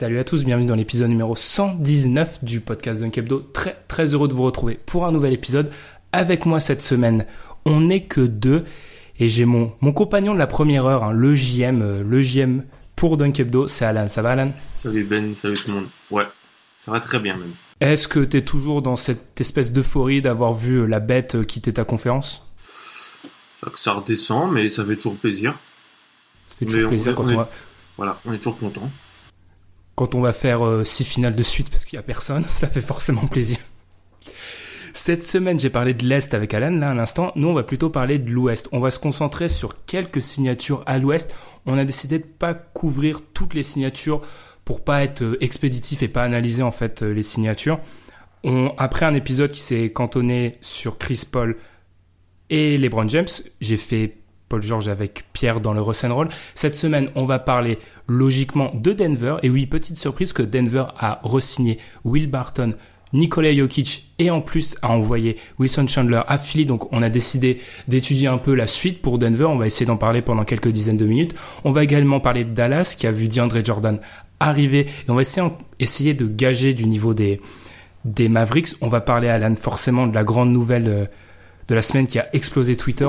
Salut à tous, bienvenue dans l'épisode numéro 119 du podcast Dunk Hebdo. Très très heureux de vous retrouver pour un nouvel épisode. Avec moi cette semaine, on n'est que deux et j'ai mon, mon compagnon de la première heure, hein, le JM, euh, le JM pour Dunk Hebdo, c'est Alan. Ça va Alan? Salut Ben, salut tout le monde. Ouais, ça va très bien même. Est-ce que t'es toujours dans cette espèce d'euphorie d'avoir vu euh, la bête euh, quitter ta conférence? Ça, ça redescend, mais ça fait toujours plaisir. Ça fait toujours plaisir on quand est- on va, Voilà, on est toujours content. Quand on va faire euh, six finales de suite parce qu'il y a personne, ça fait forcément plaisir. Cette semaine, j'ai parlé de l'Est avec Alan, là, à l'instant. Nous, on va plutôt parler de l'Ouest. On va se concentrer sur quelques signatures à l'Ouest. On a décidé de pas couvrir toutes les signatures pour pas être euh, expéditif et pas analyser, en fait, euh, les signatures. On, après un épisode qui s'est cantonné sur Chris Paul et LeBron James, j'ai fait Paul George avec Pierre dans le Roll. Cette semaine, on va parler logiquement de Denver. Et oui, petite surprise que Denver a re-signé Will Barton, Nikola Jokic et en plus a envoyé Wilson Chandler à Philly. Donc on a décidé d'étudier un peu la suite pour Denver. On va essayer d'en parler pendant quelques dizaines de minutes. On va également parler de Dallas qui a vu DeAndre Jordan arriver. Et on va essayer, de gager du niveau des, des Mavericks. On va parler, Alan, forcément de la grande nouvelle euh, de la semaine qui a explosé Twitter.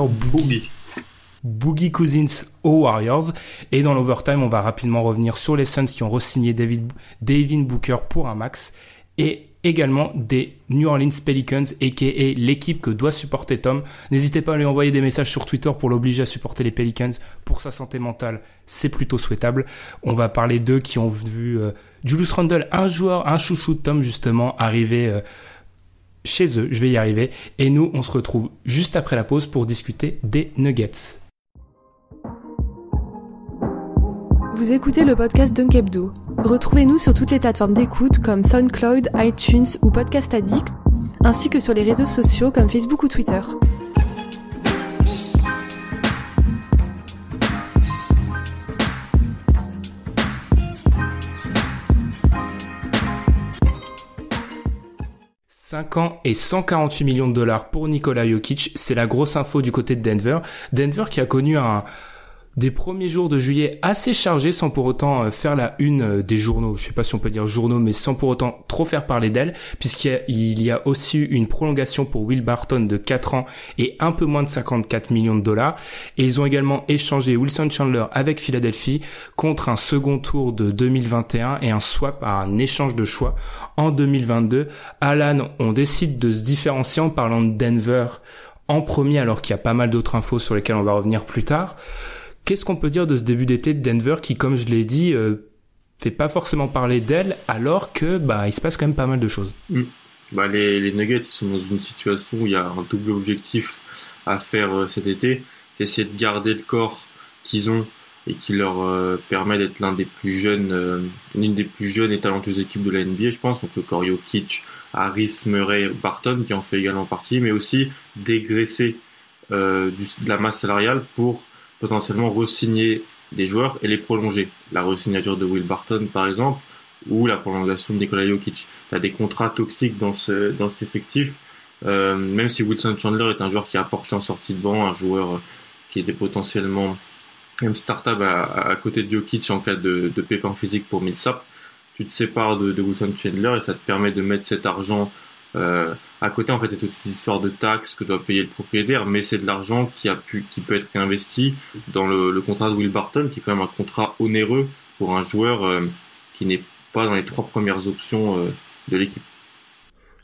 Boogie Cousins aux Warriors. Et dans l'overtime, on va rapidement revenir sur les Suns qui ont re-signé David, Devin Booker pour un max. Et également des New Orleans Pelicans, a.k.a. l'équipe que doit supporter Tom. N'hésitez pas à lui envoyer des messages sur Twitter pour l'obliger à supporter les Pelicans. Pour sa santé mentale, c'est plutôt souhaitable. On va parler d'eux qui ont vu euh, Julius Randle, un joueur, un chouchou de Tom justement, arriver... euh, chez eux, je vais y arriver. Et nous, on se retrouve juste après la pause pour discuter des Nuggets. Vous écoutez le podcast Dunk Hebdo. Retrouvez-nous sur toutes les plateformes d'écoute comme SoundCloud, iTunes ou Podcast Addict, ainsi que sur les réseaux sociaux comme Facebook ou Twitter. « 5 ans et 148 millions de dollars pour Nikola Jokic, c'est la grosse info du côté de Denver. Denver qui a connu un, des premiers jours de juillet assez chargés sans pour autant euh, faire la une euh, des journaux. Je sais pas si on peut dire journaux, mais sans pour autant trop faire parler d'elle, puisqu'il y a, il y a aussi eu une prolongation pour Will Barton de 4 ans et un peu moins de 54 millions de dollars. Et ils ont également échangé Wilson Chandler avec Philadelphie contre un second tour de 2021 et un swap à un échange de choix en 2022. Alan, on décide de se différencier en parlant de Denver en premier alors qu'il y a pas mal d'autres infos sur lesquelles on va revenir plus tard. Qu'est-ce qu'on peut dire de ce début d'été de Denver qui, comme je l'ai dit, euh, fait pas forcément parler d'elle alors que bah il se passe quand même pas mal de choses. Bah, les, Nuggets sont dans une situation où il y a un double objectif à faire euh, cet été. C'est essayer de garder le corps qu'ils ont et qui leur euh, permet d'être l'un des plus jeunes, euh, l'une des plus jeunes et talentueuses équipes de la NBA, je pense. Donc le corps Jokic, Harris, Murray, Barton qui en fait également partie, mais aussi dégraisser de la masse salariale pour potentiellement re-signer des joueurs et les prolonger. La re-signature de Will Barton, par exemple, ou la prolongation de Nikola Jokic. Tu as des contrats toxiques dans, ce, dans cet effectif, euh, même si Wilson Chandler est un joueur qui a apporté en sortie de banc, un joueur qui était potentiellement même startable à, à côté de Jokic en cas de, pépin physique pour Millsap. Tu te sépares de, de Wilson Chandler et ça te permet de mettre cet argent euh, à côté. En fait, c'est toute cette histoire de taxes que doit payer le propriétaire, mais c'est de l'argent qui a pu, qui peut être réinvesti dans le, le, contrat de Will Barton, qui est quand même un contrat onéreux pour un joueur euh, qui n'est pas dans les trois premières options euh, de l'équipe.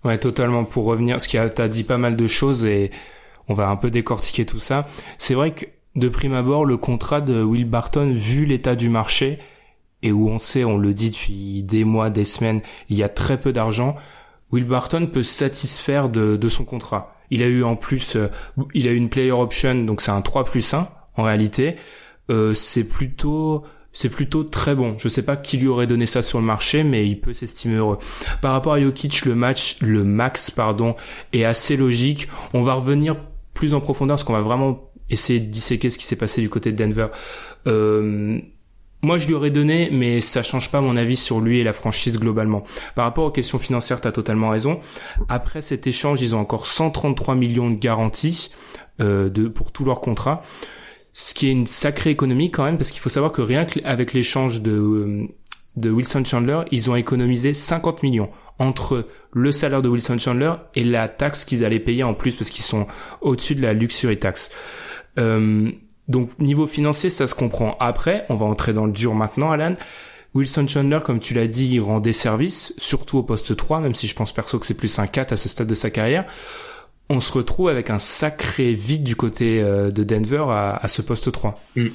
Ouais, totalement. Pour revenir, parce qu'il t'as dit pas mal de choses et on va un peu décortiquer tout ça. C'est vrai que de prime abord, le contrat de Will Barton, vu l'état du marché, et où on sait, on le dit depuis des mois, des semaines, il y a très peu d'argent, Will Barton peut se satisfaire de, de, son contrat. Il a eu en plus, euh, il a eu une player option, donc c'est un 3 plus 1 en réalité. Euh, c'est plutôt c'est plutôt très bon. Je sais pas qui lui aurait donné ça sur le marché, mais il peut s'estimer heureux. Par rapport à Jokic, le match, le max, pardon, est assez logique. On va revenir plus en profondeur parce qu'on va vraiment essayer de disséquer ce qui s'est passé du côté de Denver. Euh, moi, je lui aurais donné, mais ça change pas mon avis sur lui et la franchise globalement. Par rapport aux questions financières, t'as totalement raison. Après cet échange, ils ont encore 133 millions de garanties euh, de pour tout leur contrat, ce qui est une sacrée économie quand même, parce qu'il faut savoir que rien qu'avec l'échange de euh, de Wilson Chandler, ils ont économisé 50 millions entre le salaire de Wilson Chandler et la taxe qu'ils allaient payer en plus parce qu'ils sont au-dessus de la luxury tax. Euh, donc niveau financier, ça se comprend. Après, on va entrer dans le dur maintenant, Alan. Wilson Chandler, comme tu l'as dit, il rend des services, surtout au poste 3, même si je pense perso que c'est plus un 4 à ce stade de sa carrière. On se retrouve avec un sacré vide du côté euh, de Denver à, ce poste 3. Mm.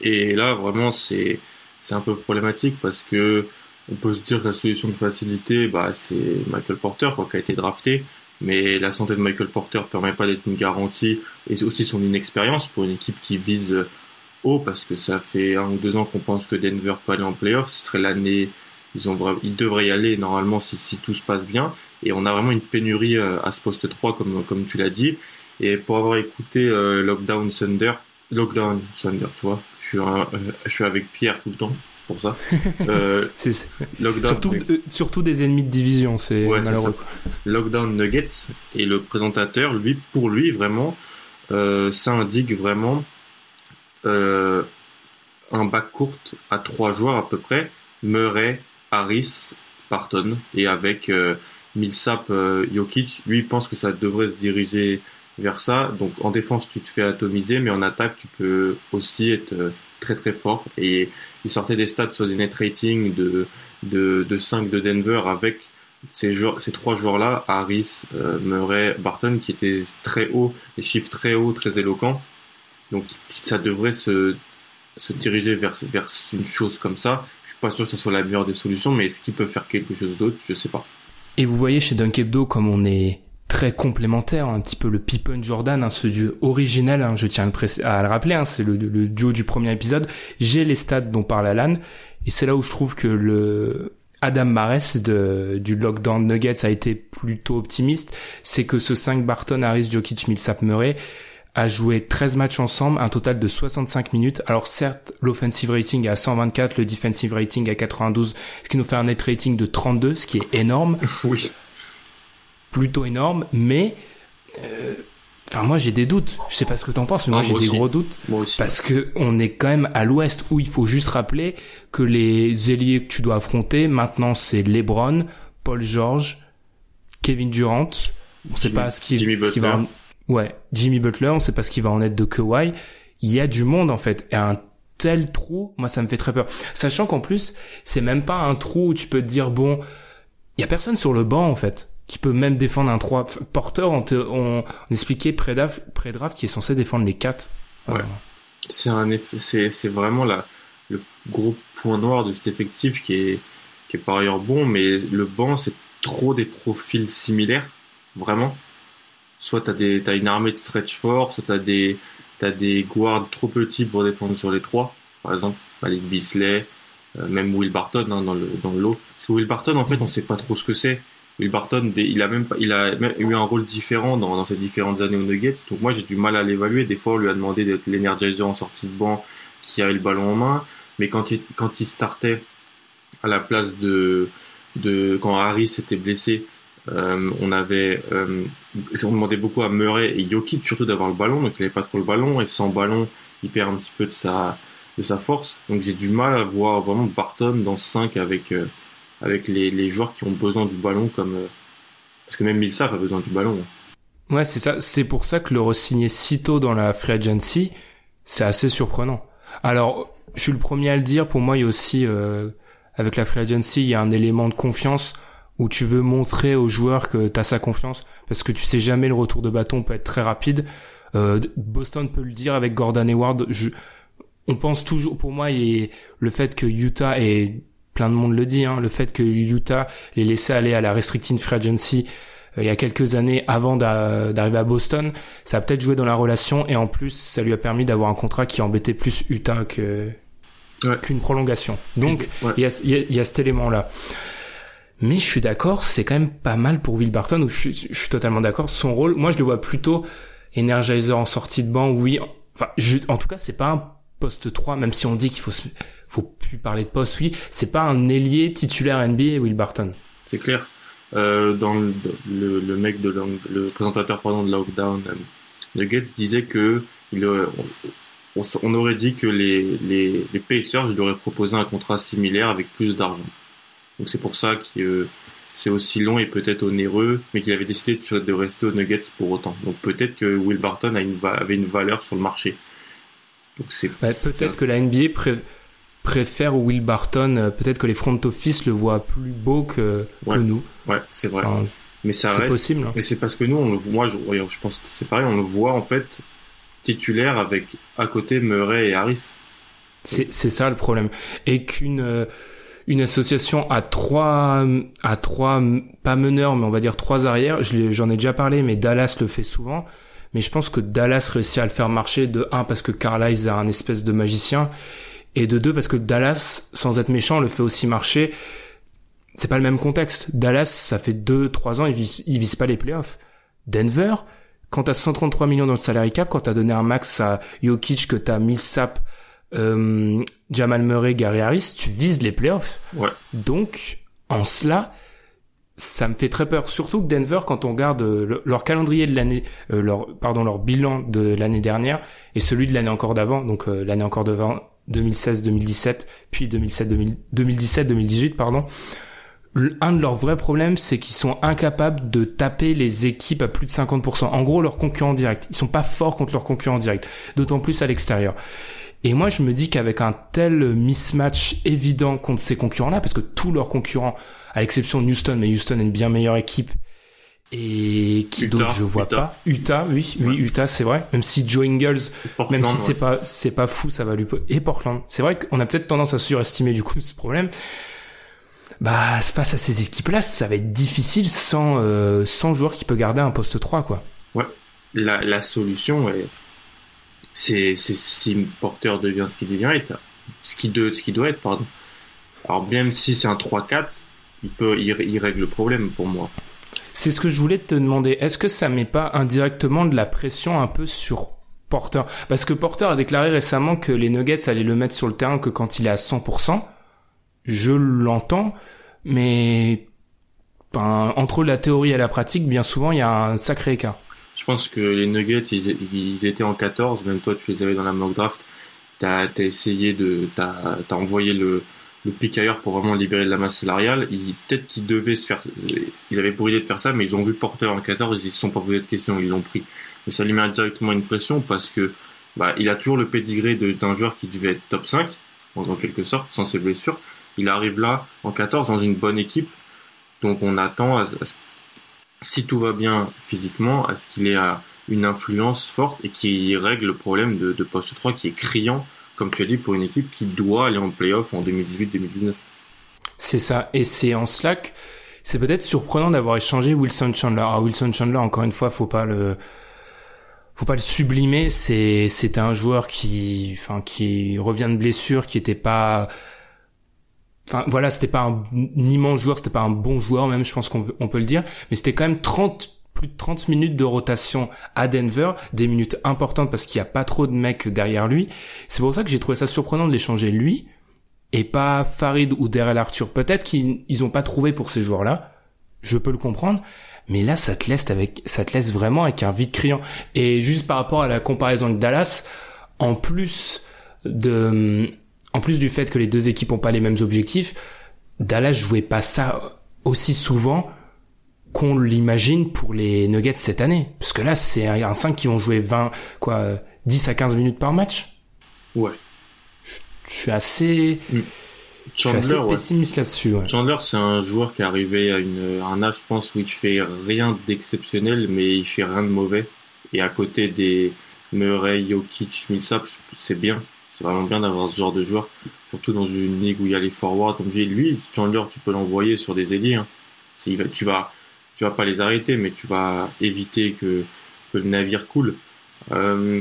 Et là, vraiment, c'est c'est un peu problématique parce que on peut se dire que la solution de facilité, bah, c'est Michael Porter, quoi, qui a été drafté mais la santé de Michael Porter permet pas d'être une garantie et aussi son inexpérience pour une équipe qui vise haut parce que ça fait un ou deux ans qu'on pense que Denver peut aller en playoff. Ce serait l'année, ils devraient y aller normalement si, tout se passe bien. Et on a vraiment une pénurie euh, à ce poste 3 comme, tu l'as dit. Et pour avoir écouté euh, Lockdown Thunder, Lockdown Thunder, tu vois, euh, je suis avec Pierre tout le temps pour ça. Euh, surtout, euh, surtout des ennemis de division, c'est ouais, malheureux. Lockdown Nuggets et le présentateur, lui, pour lui, vraiment, euh, ça indique vraiment euh, un bac courte à trois joueurs à peu près, Murray, Harris, Parton, et avec euh, Millsap, euh, Jokic, lui pense que ça devrait se diriger vers ça. Donc en défense, tu te fais atomiser, mais en attaque, tu peux aussi être très très fort. Et il sortait des stats sur des net ratings de, de, de 5 de Denver avec ces, joueurs, ces trois joueurs-là, Harris, euh, Murray, Barton, qui étaient très hauts, des chiffres très hauts, très éloquents. Donc ça devrait se, se diriger vers, vers une chose comme ça. Je suis pas sûr que ce soit la meilleure des solutions, mais est-ce qu'ils peuvent faire quelque chose d'autre? Je sais pas. Et vous voyez chez Dunk Hebdo comme on est très complémentaire, un petit peu le Pippen Jordan, hein, ce duo original, hein, je tiens à le, rappeler, hein, c'est le, duo du premier épisode. J'ai les stats dont parle Alan, et c'est là où je trouve que le Adam Mares du lockdown Nuggets a été plutôt optimiste, c'est que ce 5 Barton, Harris, Jokic, Millsap, Murray a joué 13 matchs ensemble, un total de 65 minutes. Alors certes, l'offensive rating est à 124, le defensive rating à 92, ce qui nous fait un net rating de 32, ce qui est énorme. Oui plutôt énorme, mais euh, enfin moi j'ai des doutes. Je sais pas ce que t'en penses, mais moi j'ai des gros doutes moi aussi. parce que on est quand même à l'Ouest où il faut juste rappeler que les ailiers que tu dois affronter maintenant c'est LeBron, Paul George, Kevin Durant. On sait pas ce qui, Jimmy ce qui va en... ouais Jimmy Butler. On sait pas ce qui va en être de Kawhi. Il y a du monde en fait et un tel trou, moi ça me fait très peur. Sachant qu'en plus c'est même pas un trou où tu peux te dire bon il y a personne sur le banc en fait qui peut même défendre un 3 porteur. On, te, on, on expliquait pré-draft, qui est censé défendre les 4 ouais. c'est un effet c'est c'est vraiment la le gros point noir de cet effectif qui est qui est par ailleurs bon mais le banc c'est trop des profils similaires vraiment. Soit t'as des t'as une armée de stretch force soit t'as des t'as des guards trop petits pour défendre sur les trois. Par exemple Malik Bisley euh, même Will Barton hein, dans le dans le lot. Parce que Will Barton en fait on sait pas trop ce que c'est Will Barton, il a même eu un rôle différent dans, dans ses différentes années aux Nuggets. Donc moi j'ai du mal à l'évaluer. Des fois on lui a demandé d'être l'énergizer en sortie de banc qui avait le ballon en main, mais quand il quand il startait à la place de quand Harris était blessé, euh, on avait euh, demandait beaucoup à Murray et Jokic surtout d'avoir le ballon, donc il avait pas trop le ballon et sans ballon il perd un petit peu de sa de sa force. Donc j'ai du mal à voir vraiment Barton dans 5 avec euh, avec les, les joueurs qui ont besoin du ballon comme euh, parce que même Millsap a besoin du ballon. hein. Ouais, c'est ça. C'est pour ça que le re-signer si tôt dans la free agency, c'est assez surprenant. Alors, je suis le premier à le dire. Pour moi, il y a aussi euh, avec la free agency, il y a un élément de confiance où tu veux montrer aux joueurs que tu as sa confiance parce que tu sais jamais le retour de bâton peut être très rapide. Euh, Boston peut le dire avec Gordon Hayward. Je, on pense toujours, pour moi, le fait que Utah et plein de monde le dit, hein, le fait que Utah les laissait aller à la restricted free agency euh, il y a quelques années avant d'a- d'arriver à Boston, ça a peut-être joué dans la relation et en plus ça lui a permis d'avoir un contrat qui embêtait plus Utah que Ouais. qu'une prolongation. Donc Ouais. il y, y a- il y a cet élément-là. Mais je suis d'accord, c'est quand même pas mal pour Will Barton. Où je, suis, je suis totalement d'accord. Son rôle, moi, je le vois plutôt energizer en sortie de banc. Oui, enfin, je- en tout cas, c'est pas un poste 3, même si on dit qu'il faut, se- faut plus parler de poste. Oui, c'est pas un ailier titulaire NBA, Will Barton. C'est clair. Euh, dans le, le, le mec de le présentateur pardon de Lockdown euh, Nuggets disait que il, euh, on, aurait dit que les, les, les Pacers lui auraient proposé un contrat similaire avec plus d'argent. Donc c'est pour ça que c'est aussi long et peut-être onéreux, mais qu'il avait décidé de, rester aux Nuggets pour autant. Donc peut-être que Will Barton a une, va- avait une valeur sur le marché. Donc c'est c'est- peut-être que la NBA pré- préfère Will Barton. euh, Peut-être que les front office le voient plus beau que, que nous. ouais, c'est vrai. Enfin, Mais ça c'est reste possible. hein. Mais c'est parce que nous, on le, moi, je, pense que c'est pareil, on le voit en fait titulaire avec à côté Murray et Harris. C'est c'est ça le problème. Et qu'une euh, une association à trois à trois pas meneurs mais on va dire trois arrières, j'en ai déjà parlé mais Dallas le fait souvent. Mais je pense que Dallas réussit à le faire marcher de un parce que Carlisle a un espèce de magicien et de deux parce que Dallas sans être méchant le fait aussi marcher. C'est pas le même contexte. Dallas ça fait deux trois ans ils visent ils visent pas les playoffs. Denver quand t'as 133 millions dans le salary cap, quand t'as donné un max à Jokic, que t'as Millsap, euh, Jamal Murray, Gary Harris, tu vises les playoffs. Ouais. Donc, en cela, ça me fait très peur. Surtout que Denver, quand on regarde euh, le- leur calendrier de l'année, euh, leur, pardon, leur bilan de l'année dernière et celui de l'année encore d'avant, donc euh, l'année encore d'avant, 2016-2017, puis 2017-2018, pardon. Un de leurs vrais problèmes, c'est qu'ils sont incapables de taper les équipes à plus de 50%. En gros, leurs concurrents directs. Ils sont pas forts contre leurs concurrents directs. D'autant plus à l'extérieur. Et moi, je me dis qu'avec un tel mismatch évident contre ces concurrents-là, parce que tous leurs concurrents, à l'exception de Houston, mais Houston est une bien meilleure équipe, et qui d'autre je vois Utah. pas. Utah, oui, oui, Ouais. Utah, c'est vrai. Même si Joe Ingles, Portland, même si c'est ouais. pas, c'est pas fou, ça va lui, et Portland. C'est vrai qu'on a peut-être tendance à surestimer du coup ce problème. Bah, face à ces équipes-là, ça va être difficile sans, euh, sans joueur qui peut garder un poste 3, quoi. la, la solution est c'est c'est si Porter devient ce qu'il devient être ce qui de ce qui doit être pardon. Alors même si c'est un 3-4, il peut il, il règle le problème pour moi. C'est ce que je voulais te demander. Est-ce que ça met pas indirectement de la pression un peu sur Porter? Parce que Porter a déclaré récemment que les Nuggets allaient le mettre sur le terrain que quand il est à 100%. Je l'entends, mais ben, entre la théorie et la pratique, bien souvent, il y a un sacré écart. Je pense que les Nuggets, ils, étaient en 14, même toi tu les avais dans la mock draft. T'as as essayé de, t'as as envoyé le, le pic ailleurs pour vraiment libérer de la masse salariale. Peut-être qu'ils devaient se faire, ils avaient pour idée de faire ça, mais ils ont vu Porter en 14, ils se sont pas posé de questions, ils l'ont pris. Mais ça lui met directement une pression parce que, bah, il a toujours le pédigré d'un joueur qui devait être top 5, en, quelque sorte, sans ses blessures. Il arrive là, en 14, dans une bonne équipe. Donc on attend à, si tout va bien physiquement, à ce qu'il ait euh, une influence forte et qui règle le problème de, de poste 3 qui est criant, comme tu as dit, pour une équipe qui doit aller en playoff en 2018-2019. C'est ça. Et c'est en Slack, c'est peut-être surprenant d'avoir échangé Wilson Chandler. Ah, Wilson Chandler, encore une fois, faut pas le, faut pas le sublimer. C'est, c'était un joueur qui, enfin, qui revient de blessure, qui était pas, enfin, voilà, c'était pas un, immense joueur, c'était pas un bon joueur, même, je pense qu'on peut, on peut le dire. Mais c'était quand même 30, plus de 30 minutes de rotation à Denver, des minutes importantes parce qu'il y a pas trop de mecs derrière lui. C'est pour ça que j'ai trouvé ça surprenant de l'échanger lui et pas Farid ou Daryl Arthur. Peut-être qu'ils ils ont pas trouvé pour ces joueurs-là. Je peux le comprendre. Mais là, ça te laisse avec, ça te laisse vraiment avec un vide criant. Et juste par rapport à la comparaison avec Dallas, en plus de, en plus du fait que les deux équipes ont pas les mêmes objectifs, Dallas jouait pas ça aussi souvent qu'on l'imagine pour les Nuggets cette année. Parce que là, c'est un 5 qui vont jouer 20, quoi, 10 à 15 minutes par match. Ouais. Je suis assez, Mm. je suis assez ouais. pessimiste là-dessus. ouais. Chandler, c'est un joueur qui est arrivé à, une, à un âge, je pense, où il fait rien d'exceptionnel, mais il fait rien de mauvais. Et à côté des Murray, Jokic, Millsap, c'est bien. C'est vraiment bien d'avoir ce genre de joueur, surtout dans une ligue où il y a les forwards. Comme je dis, lui, Chandler, tu peux l'envoyer sur des ailiers. Hein. Tu vas, tu vas pas les arrêter, mais tu vas éviter que, le navire coule. Euh,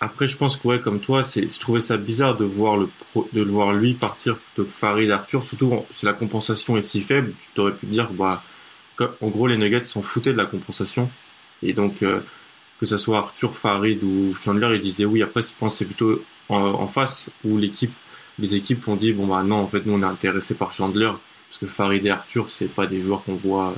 après, je pense que comme toi, c'est, je trouvais ça bizarre de voir le de voir lui partir plutôt que Farid Arthur. Surtout si la compensation est si faible, tu t'aurais pu dire, bah, en gros, les Nuggets s'en foutaient de la compensation. Et donc, euh, que ce soit Arthur, Farid ou Chandler, ils disaient oui. Après, je pense que c'est plutôt en, en face où l'équipe, les équipes ont dit bon bah non, en fait, nous on est intéressé par Chandler parce que Farid et Arthur, c'est pas des joueurs qu'on voit.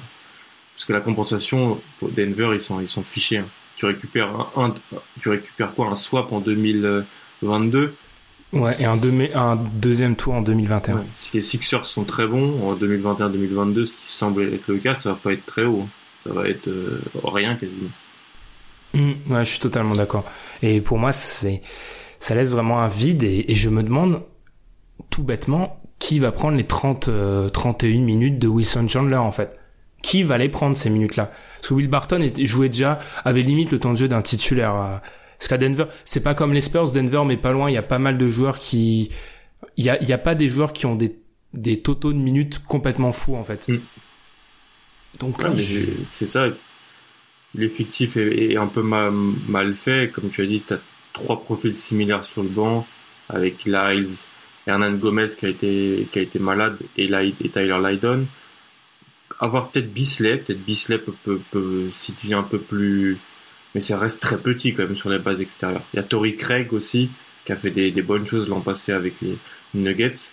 Parce que la compensation pour Denver, ils sont ils sont fichés. hein. Tu récupères un, un- tu récupères quoi un swap en 2022 Ouais, et un, deuxième tour en 2021. Ouais. Si les Sixers sont très bons en 2021-2022, ce qui semble être le cas, ça va pas être très haut. hein. Ça va être euh, rien quasiment. Mm, ouais, je suis totalement d'accord. Et pour moi, c'est, ça laisse vraiment un vide et, et je me demande tout bêtement qui va prendre les 30, euh, 31 minutes de Wilson Chandler en fait? Qui va les prendre ces minutes-là Parce que Will Barton jouait déjà, avait limite le temps de jeu d'un titulaire. Parce qu'à Denver, c'est pas comme les Spurs, Denver, mais pas loin. Il y a pas mal de joueurs qui, il y a, il y a pas des joueurs qui ont des, des totaux de minutes complètement fous en fait. Mm. Donc là, je- c'est ça. L'effectif est, est un peu mal, mal fait. Comme tu as dit, tu as trois profils similaires sur le banc avec Lyles, Hernan Gomez qui a été, qui a été malade et, Lyd- et Tyler Lydon. Avoir peut-être Bisley, peut-être Bisley peut, peut, peut devient un peu plus, mais ça reste très petit quand même sur les bases extérieures. Il y a Tory Craig aussi qui a fait des, des bonnes choses l'an passé avec les Nuggets.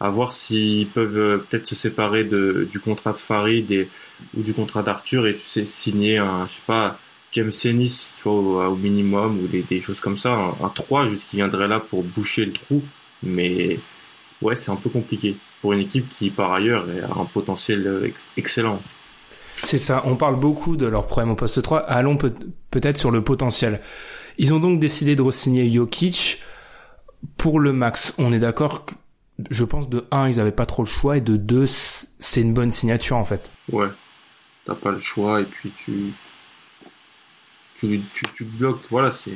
À voir s'ils peuvent euh, peut-être se séparer de, du contrat de Farid et, ou du contrat d'Arthur et tu sais signer un je sais pas James Ennis tu vois au minimum ou des, des choses comme ça un, un 3 juste qui viendrait là pour boucher le trou mais ouais c'est un peu compliqué pour une équipe qui par ailleurs a un potentiel euh, ex- excellent. C'est ça, on parle beaucoup de leurs problèmes au poste 3, allons peut- peut-être sur le potentiel. Ils ont donc décidé de re-signer Jokic. Pour le max. On est d'accord que, je pense, de 1, ils avaient pas trop le choix, et de 2, c'est une bonne signature en fait. ouais. T'as pas le choix et puis tu tu, tu, tu te bloques. Voilà c'est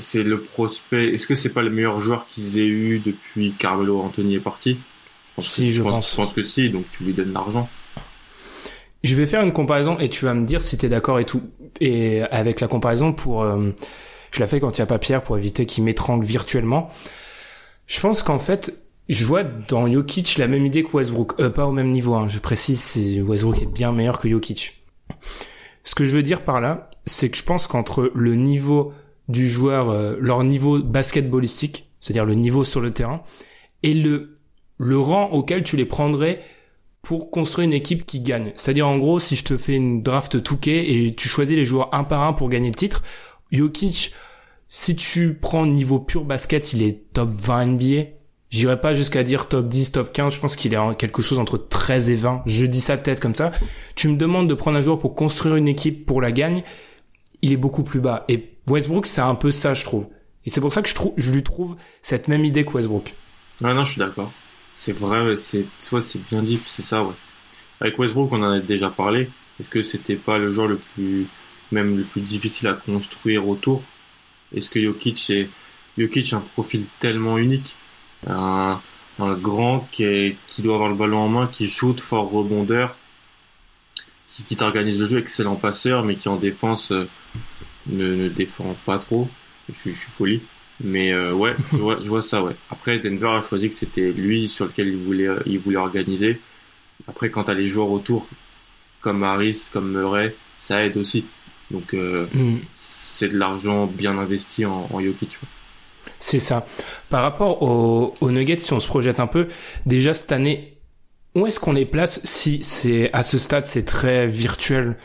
c'est le prospect. Est-ce que c'est pas le meilleur joueur qu'ils aient eu depuis Carmelo Anthony est parti? Pense Si, que, je pense, pense. je pense que si donc tu lui donnes l'argent Je vais faire une comparaison et tu vas me dire si t'es d'accord et tout. Et avec la comparaison pour, euh, je la fais quand il y a pas Pierre pour éviter qu'il m'étrangle virtuellement. Je pense qu'en fait, je vois dans Jokic la même idée que Westbrook, euh, pas au même niveau. Hein. Je précise, Westbrook est bien meilleur que Jokic. Ce que je veux dire par là, c'est que je pense qu'entre le niveau du joueur, euh, leur niveau basketballistique, c'est-à-dire le niveau sur le terrain, et le le rang auquel tu les prendrais pour construire une équipe qui gagne. C'est-à-dire en gros, si je te fais une draft Touquet et tu choisis les joueurs un par un pour gagner le titre, Jokic, si tu prends niveau pur basket, il est top 20 NBA. J'irai pas jusqu'à dire top 10, top 15, je pense qu'il est quelque chose entre 13 et 20. Je dis ça tête comme ça. Tu me demandes de prendre un joueur pour construire une équipe pour la gagne, il est beaucoup plus bas. Et Westbrook, c'est un peu ça, je trouve. Et c'est pour ça que je, trouve, je lui trouve cette même idée que Westbrook. Ouais, non, je suis d'accord. C'est vrai, c'est soit c'est bien dit, c'est ça, ouais. Avec Westbrook, on en a déjà parlé. Est-ce que c'était pas le joueur le plus, même le plus difficile à construire autour? Est-ce que Jokic est, Jokic a un profil tellement unique, un, grand qui, est, qui doit avoir le ballon en main, qui shoot fort rebondeur, qui, t'organise le jeu, excellent passeur, mais qui en défense euh, ne, défend pas trop. Je suis poli. Mais euh, ouais, je vois, je vois ça, ouais. Après, Denver a choisi que c'était lui sur lequel il voulait, il voulait organiser. Après, quand t'as les joueurs autour, comme Harris, comme Murray, ça aide aussi. Donc, euh, Hmm. c'est de l'argent bien investi en, en Jokic. C'est ça. Par rapport aux, aux Nuggets, si on se projette un peu, déjà cette année, où est-ce qu'on les place si c'est à ce stade c'est très virtuel?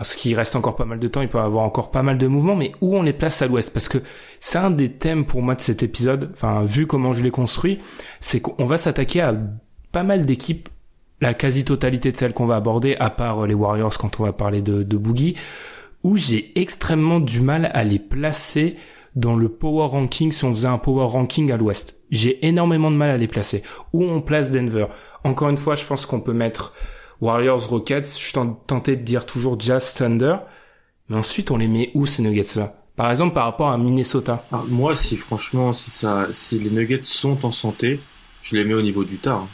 Parce qu'il reste encore pas mal de temps, il peut avoir encore pas mal de mouvements, mais où on les place à l'ouest? Parce que c'est un des thèmes pour moi de cet épisode, enfin vu comment je l'ai construit, c'est qu'on va s'attaquer à pas mal d'équipes, la quasi-totalité de celles qu'on va aborder, à part les Warriors quand on va parler de Boogie, où j'ai extrêmement du mal à les placer dans le power ranking si on faisait un power ranking à l'ouest. J'ai énormément de mal à les placer. Où on place Denver? Encore une fois, je pense qu'on peut mettre Warriors, Rockets. Je suis tenté de dire toujours Jazz, Thunder. Mais ensuite, on les met où ces Nuggets-là? Par exemple, par rapport à Minnesota. Ah, moi, si franchement, si ça, si les Nuggets sont en santé, je les mets au niveau du tard.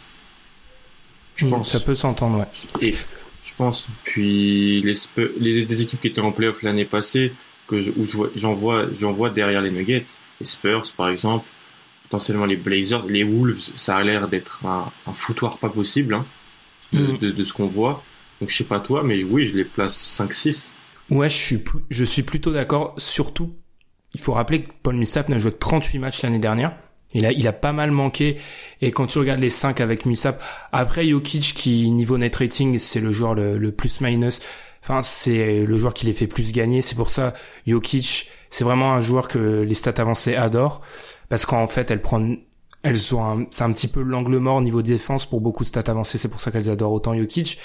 Je hmm, pense. Ça peut s'entendre, ouais. Et je pense. Puis les, les, les équipes qui étaient en playoff l'année passée, que je, où j'en vois, j'en vois derrière les Nuggets, les Spurs par exemple, potentiellement les Blazers, les Wolves, ça a l'air d'être un, un, foutoir pas possible hein, de, mm. de, de, ce qu'on voit. Donc je sais pas toi, mais oui, je les place 5-6. Ouais, je suis, je suis plutôt d'accord. Surtout, il faut rappeler que Paul Millsap n'a joué 38 matchs l'année dernière. Il a, il a pas mal manqué. Et quand tu regardes les 5 avec Millsap, après Jokic qui, niveau net rating, c'est le joueur le, le plus minus. Enfin, c'est le joueur qui les fait plus gagner. C'est pour ça, Jokic, c'est vraiment un joueur que les stats avancées adorent. Parce qu'en fait, elles prennent, elles ont c'est un petit peu l'angle mort au niveau défense pour beaucoup de stats avancées. C'est pour ça qu'elles adorent autant Jokic.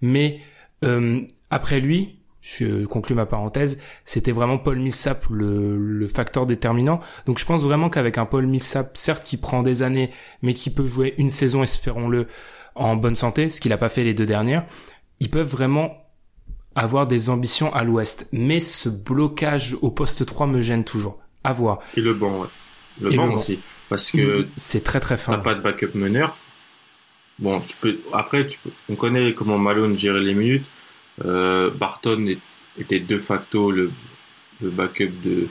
Mais, euh, après lui, je conclue ma parenthèse, c'était vraiment Paul Millsap le, le, facteur déterminant. Donc je pense vraiment qu'avec un Paul Millsap, certes qui prend des années, mais qui peut jouer une saison, espérons-le, en bonne santé, ce qu'il a pas fait les deux dernières, ils peuvent vraiment avoir des ambitions à l'ouest. Mais ce blocage au poste 3 me gêne toujours. À voir. Et le banc, ouais. Le banc aussi. Parce que. C'est très très fin. T'as pas de backup meneur. Bon, tu peux. Après, tu peux... on connaît comment Malone gérait les minutes. Euh, Barton était de facto le, le backup de,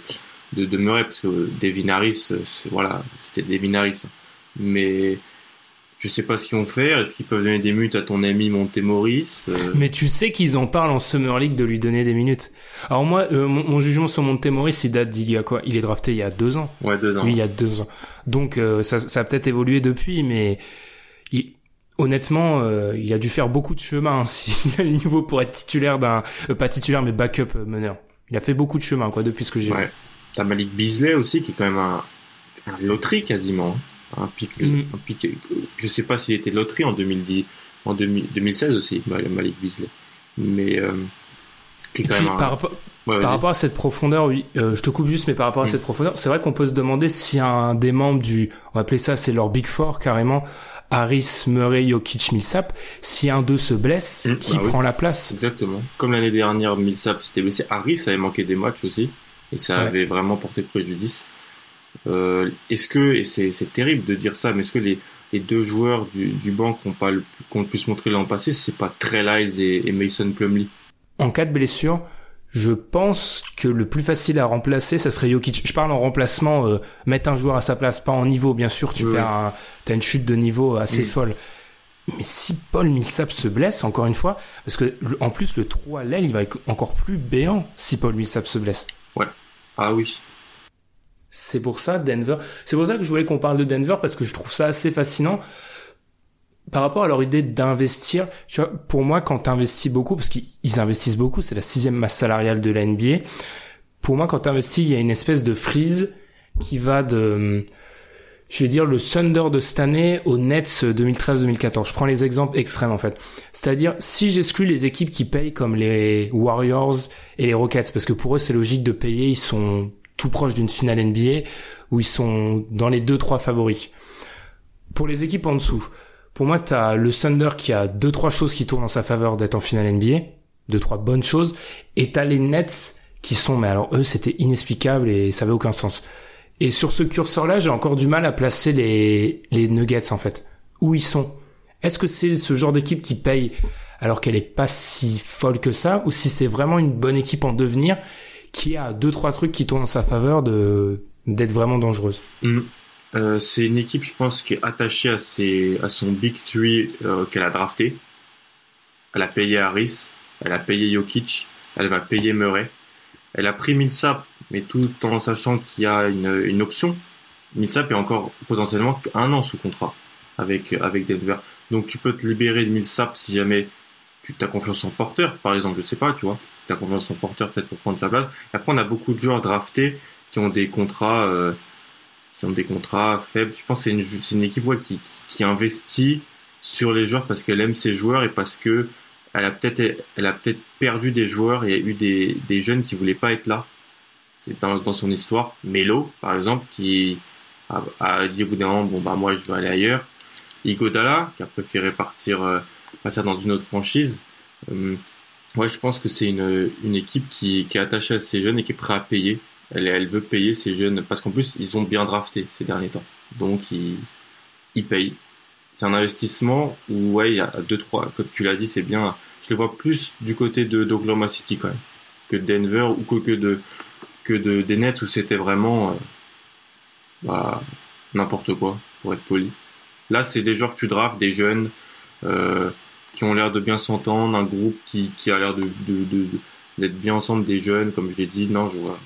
de, de Murray parce que Devin Harris, voilà, c'était Devin Harris. Mais je sais pas ce qu'ils vont faire. Est-ce qu'ils peuvent donner des minutes à ton ami Montemoris euh... Mais tu sais qu'ils en parlent en Summer League de lui donner des minutes. Alors moi, euh, mon, jugement sur Montemoris, il date d'il y a quoi? Il est drafté il y a deux ans. Ouais, deux ans. Oui, il y a deux ans. Donc euh, ça, ça a peut-être évolué depuis, mais il, honnêtement, euh, il a dû faire beaucoup de chemin hein, s'il a le niveau pour être titulaire d'un, pas titulaire mais backup meneur. Il a fait beaucoup de chemin quoi depuis ce que j'ai ouais. vu. T'as Malik Beasley aussi qui est quand même un, un loterie quasiment. Hein un pic, mm. un pic, je sais pas s'il était loterie en 2010, en 2016 aussi, Malik Beasley. Mais, euh, qui quand même par, par rapport à cette profondeur, oui, euh, je te coupe juste, mais par rapport à mm. cette profondeur, c'est vrai qu'on peut se demander si un des membres du, on va appeler ça, c'est leur Big Four carrément, Harris, Murray, Jokic, Millsap, si un d'eux se blesse, mm, qui bah prend la place? Exactement. Comme l'année dernière, Millsap s'était blessé, Harris avait manqué des matchs aussi, et ça avait vraiment porté préjudice. Euh, est-ce que, et c'est terrible de dire ça, mais est-ce que les, les deux joueurs du, du banc qu'on pas le, qu'on plus montré l'an passé, c'est pas Trey Lyles et, et, Mason Plumlee? En cas de blessure, je pense que le plus facile à remplacer, ça serait Jokic. Je parle en remplacement, euh, mettre un joueur à sa place, pas en niveau, bien sûr, tu perds un, t'as une chute de niveau assez folle. Mais si Paul Millsap se blesse, encore une fois, parce que en plus le trou à l'aile, il va être encore plus béant si Paul Millsap se blesse. Ouais. Ah oui. C'est pour ça Denver. C'est pour ça que je voulais qu'on parle de Denver parce que je trouve ça assez fascinant par rapport à leur idée d'investir. Tu vois, pour moi, quand t'investis beaucoup, parce qu'ils investissent beaucoup, c'est la sixième masse salariale de la NBA. Pour moi, quand t'investis, il y a une espèce de frise qui va de, je vais dire, le Thunder de cette année au Nets 2013-2014. Je prends les exemples extrêmes, en fait. C'est-à-dire, si j'exclus les équipes qui payent comme les Warriors et les Rockets, parce que pour eux, c'est logique de payer, ils sont tout proche d'une finale NBA où ils sont dans les deux trois favoris. Pour les équipes en dessous, pour moi t'as le Thunder qui a deux trois choses qui tournent en sa faveur d'être en finale NBA, deux trois bonnes choses, et t'as les Nets qui sont, mais alors eux c'était inexplicable et ça avait aucun sens. Et sur ce curseur-là, j'ai encore du mal à placer les les Nuggets en fait. Où ils sont? Est-ce que c'est ce genre d'équipe qui paye alors qu'elle est pas si folle que ça, ou si c'est vraiment une bonne équipe en devenir qui a deux trois trucs qui tournent en sa faveur de d'être vraiment dangereuse? Mm. Euh, c'est une équipe, je pense, qui est attachée à, ses, à son Big Three euh, qu'elle a drafté. Elle a payé Harris, elle a payé Jokic, elle va payer Murray. Elle a pris Millsap, mais tout en sachant qu'il y a une, une option. Millsap est encore potentiellement un an sous contrat avec, avec Denver. Donc tu peux te libérer de Millsap si jamais tu as confiance en porteur, par exemple, je sais pas, tu vois tu as confiance en porteur peut-être pour prendre sa place. Et après, on a beaucoup de joueurs draftés qui ont des contrats, euh, qui ont des contrats faibles. Je pense que c'est une, une équipe qui, qui, investit sur les joueurs parce qu'elle aime ses joueurs et parce que elle a peut-être elle a peut-être perdu des joueurs et eu des, des jeunes qui voulaient pas être là. C'est dans, dans son histoire. Melo, par exemple, qui a, a dit au bout d'un moment, bon bah moi je veux aller ailleurs. Igodala, qui a préféré partir, euh, partir dans une autre franchise. Euh, ouais, je pense que c'est une, une équipe qui, qui est attachée à ces jeunes et qui est prête à payer. Elle, elle veut payer ces jeunes parce qu'en plus ils ont bien drafté ces derniers temps. Donc ils, ils payent. C'est un investissement où ouais, il y a deux trois. Comme tu l'as dit, c'est bien. Je le vois plus du côté de d'Oklahoma City quand même que de Denver ou que, que de que de des Nets où c'était vraiment euh, bah, n'importe quoi pour être poli. Là, c'est des joueurs que tu drafts, des jeunes euh, qui ont l'air de bien s'entendre, un groupe qui, qui a l'air de, de, d'être bien ensemble, des jeunes, comme je l'ai dit. Non, je vois,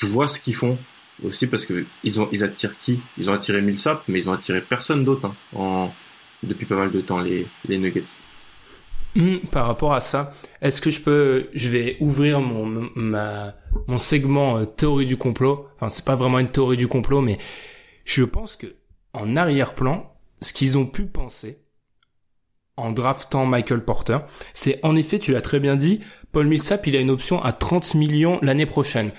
je vois ce qu'ils font aussi parce que ils ont, ils attirent qui? Ils ont attiré Millsap, mais ils ont attiré personne d'autre hein, en, depuis pas mal de temps les, les Nuggets. Hmm, par rapport à ça, est-ce que je peux, je vais ouvrir mon ma mon segment euh, théorie du complot? Enfin, c'est pas vraiment une théorie du complot, mais je pense que en arrière-plan, ce qu'ils ont pu penser en draftant Michael Porter, c'est en effet, tu l'as très bien dit, Paul Millsap, il a une option à 30 millions l'année prochaine.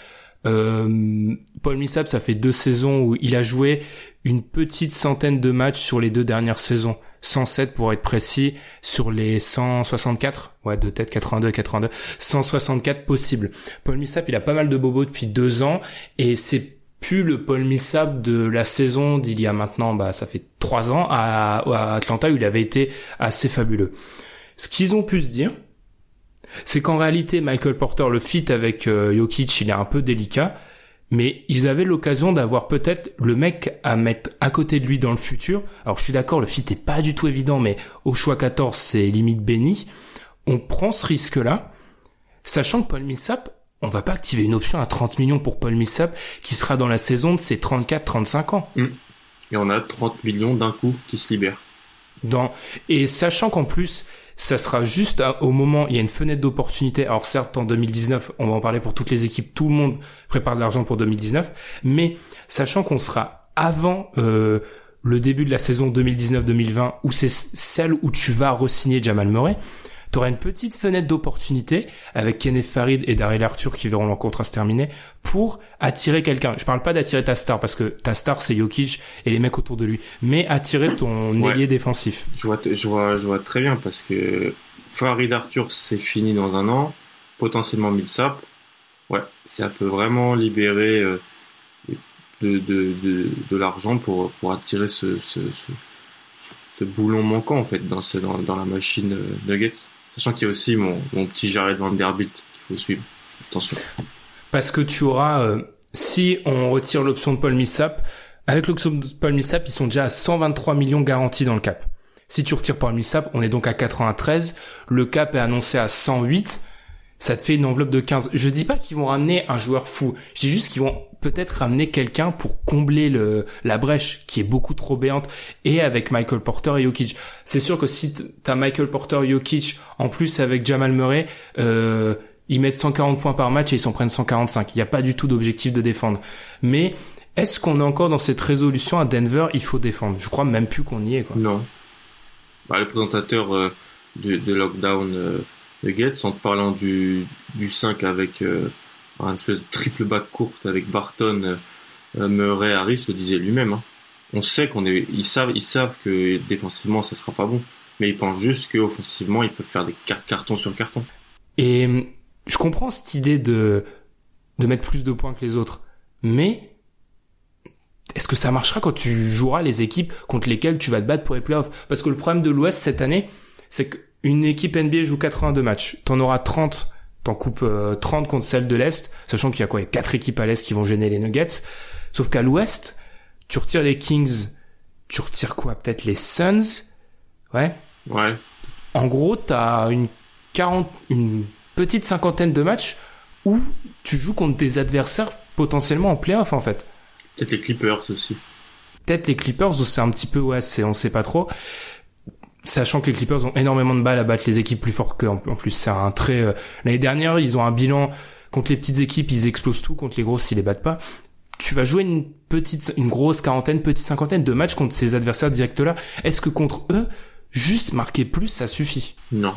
Euh, Paul Millsap, ça fait deux saisons où il a joué une petite centaine de matchs sur les deux dernières saisons. 107 pour être précis, sur les 164, ouais, de tête 82 82, 164 possibles. Paul Millsap, il a pas mal de bobos depuis deux ans, et c'est plus le Paul Millsap de la saison d'il y a maintenant, bah, ça fait trois ans, à, à Atlanta, où il avait été assez fabuleux. Ce qu'ils ont pu se dire, c'est qu'en réalité, Michael Porter, le fit avec euh, Jokic, il est un peu délicat, mais ils avaient l'occasion d'avoir peut-être le mec à mettre à côté de lui dans le futur. Alors je suis d'accord, le fit est pas du tout évident, mais au choix 14, c'est limite béni. On prend ce risque-là, sachant que Paul Millsap, on va pas activer une option à 30 millions pour Paul Millsap qui sera dans la saison de ses 34-35 ans. Et on a 30 millions d'un coup qui se libèrent. Dans... Et sachant qu'en plus, ça sera juste au moment, il y a une fenêtre d'opportunité. Alors certes, en 2019, on va en parler pour toutes les équipes, tout le monde prépare de l'argent pour 2019, mais sachant qu'on sera avant euh, le début de la saison 2019-2020, où c'est celle où tu vas re-signer Jamal Murray, tu auras une petite fenêtre d'opportunité avec Kenneth Farid et Daryl Arthur qui verront leur contrat se terminer pour attirer quelqu'un. Je parle pas d'attirer ta star parce que ta star c'est Jokic et les mecs autour de lui, mais attirer ton Ouais. ailier défensif. Je vois, je vois, je vois très bien parce que Farid Arthur, c'est fini dans un an. Potentiellement Millsap. Ouais, ça peut vraiment libérer euh, de, de, de, de l'argent pour, pour attirer ce, ce, ce, ce boulon manquant en fait dans, ce, dans, dans la machine euh, Nuggets. Sachant qu'il y a aussi mon, mon petit Jared Vanderbilt qu'il faut suivre. Attention. Parce que tu auras, euh, si on retire l'option de Paul Millsap, avec l'option de Paul Millsap, ils sont déjà à 123 millions garantis dans le cap. Si tu retires Paul Millsap, on est donc à 93. Le cap est annoncé à 108. Ça te fait une enveloppe de 15. Je dis pas qu'ils vont ramener un joueur fou. Je dis juste qu'ils vont peut-être ramener quelqu'un pour combler le, la brèche qui est beaucoup trop béante et avec Michael Porter et Jokic. C'est sûr que si t'as Michael Porter et Jokic en plus avec Jamal Murray, euh, ils mettent 140 points par match et ils s'en prennent 145. Il n'y a pas du tout d'objectif de défendre. Mais est-ce qu'on est encore dans cette résolution à Denver? Il faut défendre. Je crois même plus qu'on y est. Quoi. Non. Bah, le présentateur euh, de, de Lockdown euh, Nuggets, en te parlant du, du 5 avec euh, un espèce de triple back courte avec Barton, euh, Murray, Harris, le disait lui-même. hein. On sait qu'on est, ils savent, ils savent que défensivement ça sera pas bon, mais ils pensent juste qu'offensivement ils peuvent faire des car- cartons sur carton. Et je comprends cette idée de de mettre plus de points que les autres, mais est-ce que ça marchera quand tu joueras les équipes contre lesquelles tu vas te battre pour les playoffs? Parce que le problème de l'Ouest cette année, c'est qu'une équipe NBA joue 82 matchs, t'en auras 30, t'en coupes euh, 30 contre celle de l'Est, sachant qu'il y a quoi Il y a quatre équipes à l'Est qui vont gêner les Nuggets. Sauf qu'à l'Ouest, tu retires les Kings, tu retires quoi Peut-être les Suns, ouais. Ouais, En gros, t'as une 40, une petite cinquantaine de matchs où tu joues contre des adversaires potentiellement en playoff en fait. peut-être les Clippers aussi. Peut-être les Clippers c'est un petit peu ouais, c'est on sait pas trop. Sachant que les Clippers ont énormément de balles à battre les équipes plus fortes qu'eux. En plus, c'est un très euh, l'année dernière, ils ont un bilan contre les petites équipes, ils explosent tout contre les grosses, ils les battent pas. Tu vas jouer une petite une grosse quarantaine, petite cinquantaine de matchs contre ces adversaires directs là. Est-ce que contre eux juste marquer plus, ça suffit? Non.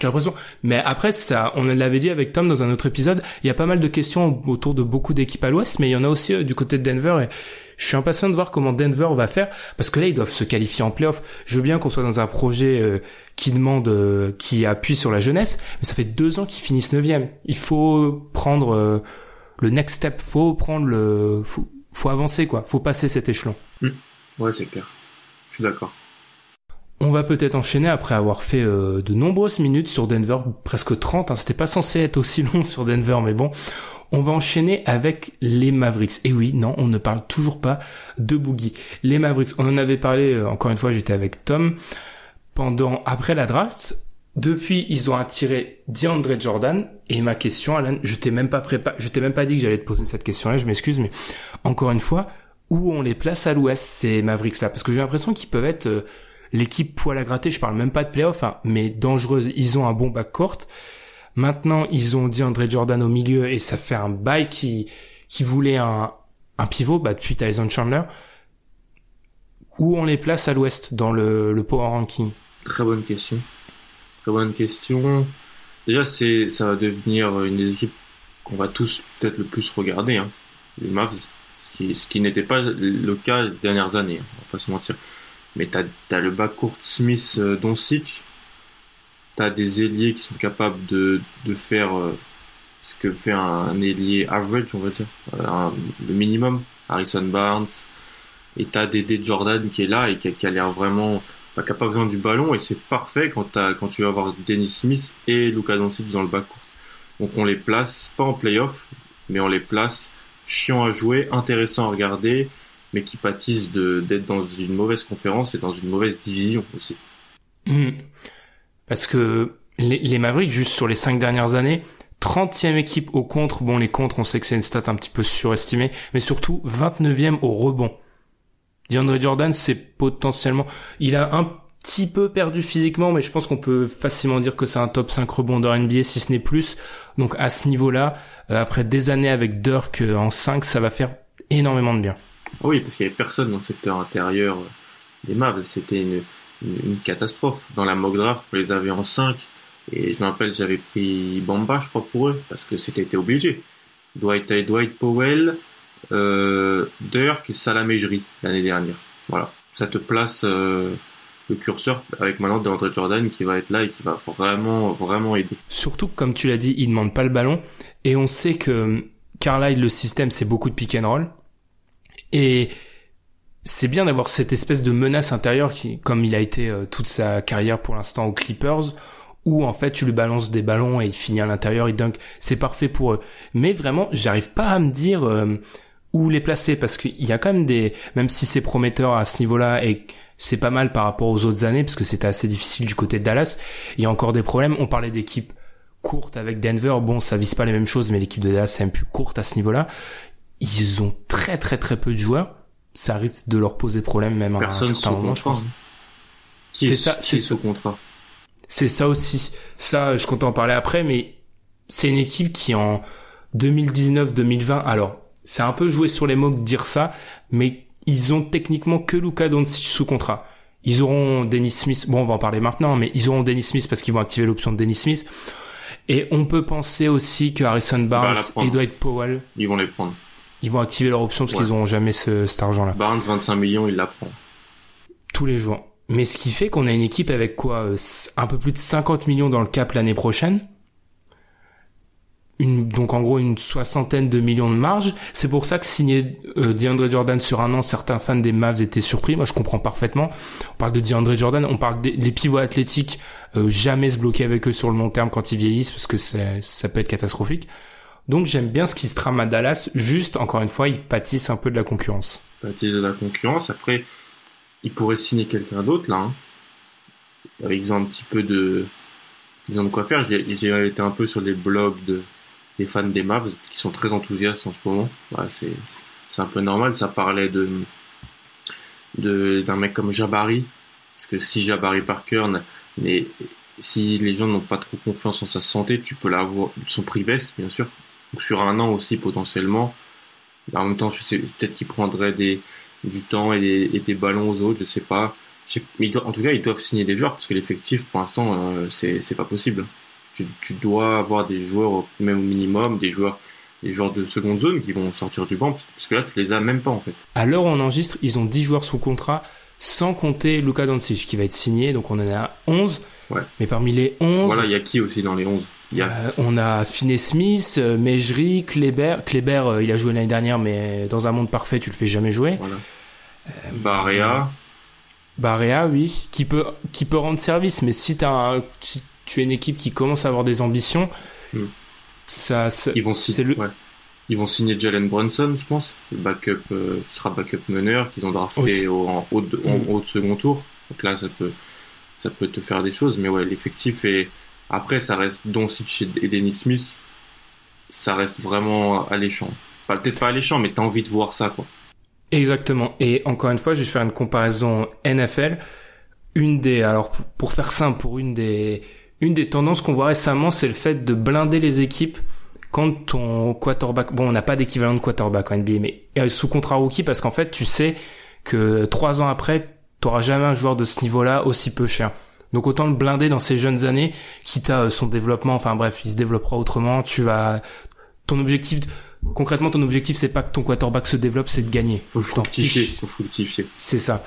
J'ai l'impression. Mais après, ça, on l'avait dit avec Tom dans un autre épisode, il y a pas mal de questions autour de beaucoup d'équipes à l'ouest, mais il y en a aussi euh, du côté de Denver et je suis impatient de voir comment Denver va faire parce que là, ils doivent se qualifier en playoff. Je veux bien qu'on soit dans un projet euh, qui demande, euh, qui appuie sur la jeunesse, mais ça fait deux ans qu'ils finissent neuvième. Il faut prendre le next step, faut prendre le, faut, faut avancer quoi, faut passer cet échelon. Mmh. Ouais, c'est clair. Je suis d'accord. On va peut-être enchaîner après avoir fait euh, de nombreuses minutes sur Denver, presque 30, hein, c'était pas censé être aussi long sur Denver, mais bon. On va enchaîner avec les Mavericks. Et oui, non, on ne parle toujours pas de Boogie. Les Mavericks, on en avait parlé, euh, encore une fois, j'étais avec Tom, pendant, après la draft. Depuis, ils ont attiré DeAndre Jordan. Et ma question, Alan, je t'ai même pas préparé, je t'ai même pas dit que j'allais te poser cette question-là, je m'excuse, mais encore une fois, où on les place à l'ouest, ces Mavericks-là? Parce que j'ai l'impression qu'ils peuvent être, euh, l'équipe poil à gratter, je parle même pas de playoff, hein, mais dangereuse. Ils ont un bon backcourt. Maintenant, ils ont dit André Jordan au milieu et ça fait un bail qui, qui voulait un, un pivot, bah, suite Alison Chandler. Où on les place à l'ouest dans le, le power ranking? Très bonne question. Très bonne question. Déjà, c'est, ça va devenir une des équipes qu'on va tous peut-être le plus regarder, hein, les Mavs. Ce qui, ce qui n'était pas le cas les dernières années, hein, on va pas se mentir. Mais t'as as le backcourt Smith euh, Doncic, t'as des ailiers qui sont capables de, de faire euh, ce que fait un, ailier average, on va dire, euh, le minimum. Harrison Barnes, et t'as des Jordan qui est là et qui, qui a l'air vraiment pas qui a pas besoin du ballon et c'est parfait quand as, quand tu vas avoir Dennis Smith et Luka Doncic dans le backcourt. Donc on les place pas en playoff, mais on les place chiant à jouer, intéressant à regarder, mais qui pâtissent d'être dans une mauvaise conférence et dans une mauvaise division aussi. Hmm. Parce que les, les, Mavericks, juste sur les cinq dernières années, 30e équipe au contre. Bon, les contres, on sait que c'est une stat un petit peu surestimée, mais surtout 29e au rebond. DeAndre Jordan, c'est potentiellement, il a un petit peu perdu physiquement, mais je pense qu'on peut facilement dire que c'est un top 5 rebondeur NBA, si ce n'est plus. Donc à ce niveau-là, euh, après des années avec Dirk euh, en 5, ça va faire énormément de bien. Ah oui, parce qu'il n'y avait personne dans le secteur intérieur des Mavs. C'était une, une, catastrophe. Dans la mock draft, on les avait en 5. Et je me rappelle, j'avais pris Bamba, je crois, pour eux, parce que c'était obligé. Dwight, Dwight Powell, euh, Dirk et Salamégerie l'année dernière. Voilà. Ça te place euh, le curseur avec maintenant DeAndre Jordan qui va être là et qui va vraiment, vraiment aider. Surtout, comme tu l'as dit, il demande pas le ballon. Et on sait que Carlisle, le système, c'est beaucoup de pick and roll. Et c'est bien d'avoir cette espèce de menace intérieure qui, comme il a été euh, toute sa carrière pour l'instant aux Clippers, où en fait tu lui balances des ballons et il finit à l'intérieur, il dunk. C'est parfait pour eux. Mais vraiment, j'arrive pas à me dire euh, où les placer parce qu'il y a quand même des, même si c'est prometteur à ce niveau-là et c'est pas mal par rapport aux autres années parce que c'était assez difficile du côté de Dallas, il y a encore des problèmes. On parlait d'équipes courtes avec Denver. Bon, ça vise pas les mêmes choses, mais l'équipe de Dallas est un plus courte à ce niveau-là ils ont très très très peu de joueurs. Ça risque de leur poser problème même Personne à un certain moment, je pense. C'est ça, c'est ce contrat. C'est ça aussi. Ça, je compte en parler après, mais c'est une équipe qui en 2019-2020, alors c'est un peu joué sur les mots de dire ça, mais ils ont techniquement que Luka Doncic sous contrat. Ils auront Dennis Smith, bon on va en parler maintenant, mais ils auront Dennis Smith parce qu'ils vont activer l'option de Dennis Smith. Et on peut penser aussi que Harrison Barnes et Dwight Powell... Ils vont les prendre ils vont activer leur option parce qu'ils n'auront jamais ce, cet argent-là. Barnes, 25 millions, il la prend. Tous les jours. Mais ce qui fait qu'on a une équipe avec quoi euh, Un peu plus de 50 millions dans le cap l'année prochaine. Une, donc en gros une soixantaine de millions de marge. C'est pour ça que signer euh, DeAndre Jordan sur un an, certains fans des Mavs étaient surpris. Moi je comprends parfaitement. On parle de DeAndre Jordan, on parle des pivots athlétiques, euh, jamais se bloquer avec eux sur le long terme quand ils vieillissent parce que ça peut être catastrophique. Donc j'aime bien ce qui se trame à Dallas. Juste, encore une fois, ils pâtissent un peu de la concurrence. Pâtissent de la concurrence. Après, ils pourraient signer quelqu'un d'autre là. Hein. Ils ont un petit peu de, ils ont de quoi faire. J'ai été un peu sur les blogs de, des fans des Mavs qui sont très enthousiastes en ce moment. c'est, c'est un peu normal. Ça parlait de, d'un mec comme Jabari, parce que si Jabari Parker mais si les gens n'ont pas trop confiance en sa santé, tu peux l'avoir. Son prix baisse, bien sûr sur un an aussi potentiellement. En même temps, je sais peut-être qu'il prendrait des, du temps et des, ballons aux autres, je sais pas. Mais en tout cas, ils doivent signer des joueurs parce que l'effectif, pour l'instant, euh, c'est pas possible. Tu, tu dois avoir des joueurs, même au minimum, des joueurs, des joueurs de seconde zone qui vont sortir du banc parce que là, tu les as même pas en fait. À l'heure où on enregistre, ils ont 10 joueurs sous contrat, sans compter Luka Doncic qui va être signé, donc on en a 11. Ouais. Mais parmi les 11, Voilà, il y a qui aussi dans les 11 Il y a euh, on a Finney Smith, euh, Mejri, Kleber. Kleber, euh, il a joué l'année dernière, mais dans un monde parfait, tu le fais jamais jouer. voilà. Barea, Barea, oui, qui peut, qui peut rendre service, mais si, un- si tu es une équipe qui commence à avoir des ambitions, Hmm. ça, ça- ils vont signer. le, ouais. Ils vont signer Jalen Brunson, je pense, le backup euh, qui sera backup meneur qu'ils ont drafté au, en, haut de, en Mm. haut de second tour. Donc là, ça peut, ça peut te faire des choses, mais ouais, l'effectif est. Après, ça reste Doncic et Dennis Smith, ça reste vraiment alléchant. Enfin, peut-être pas alléchant, mais t'as envie de voir ça, quoi. Exactement. Et encore une fois, je vais faire une comparaison NFL. Une des, alors pour- faire simple, pour une des, une des tendances qu'on voit récemment, c'est le fait de blinder les équipes quand ton quarterback, bon, on n'a pas d'équivalent de quarterback en NBA, mais euh, sous contrat rookie parce qu'en fait, tu sais que trois ans après, t'auras jamais un joueur de ce niveau-là aussi peu cher. Donc autant le blinder dans ces jeunes années, quitte à euh, son développement, enfin bref, il se développera autrement, tu vas, ton objectif, concrètement, ton objectif, c'est pas que ton quarterback se développe, c'est de gagner. Faut fructifier, faut fructifier. C'est ça.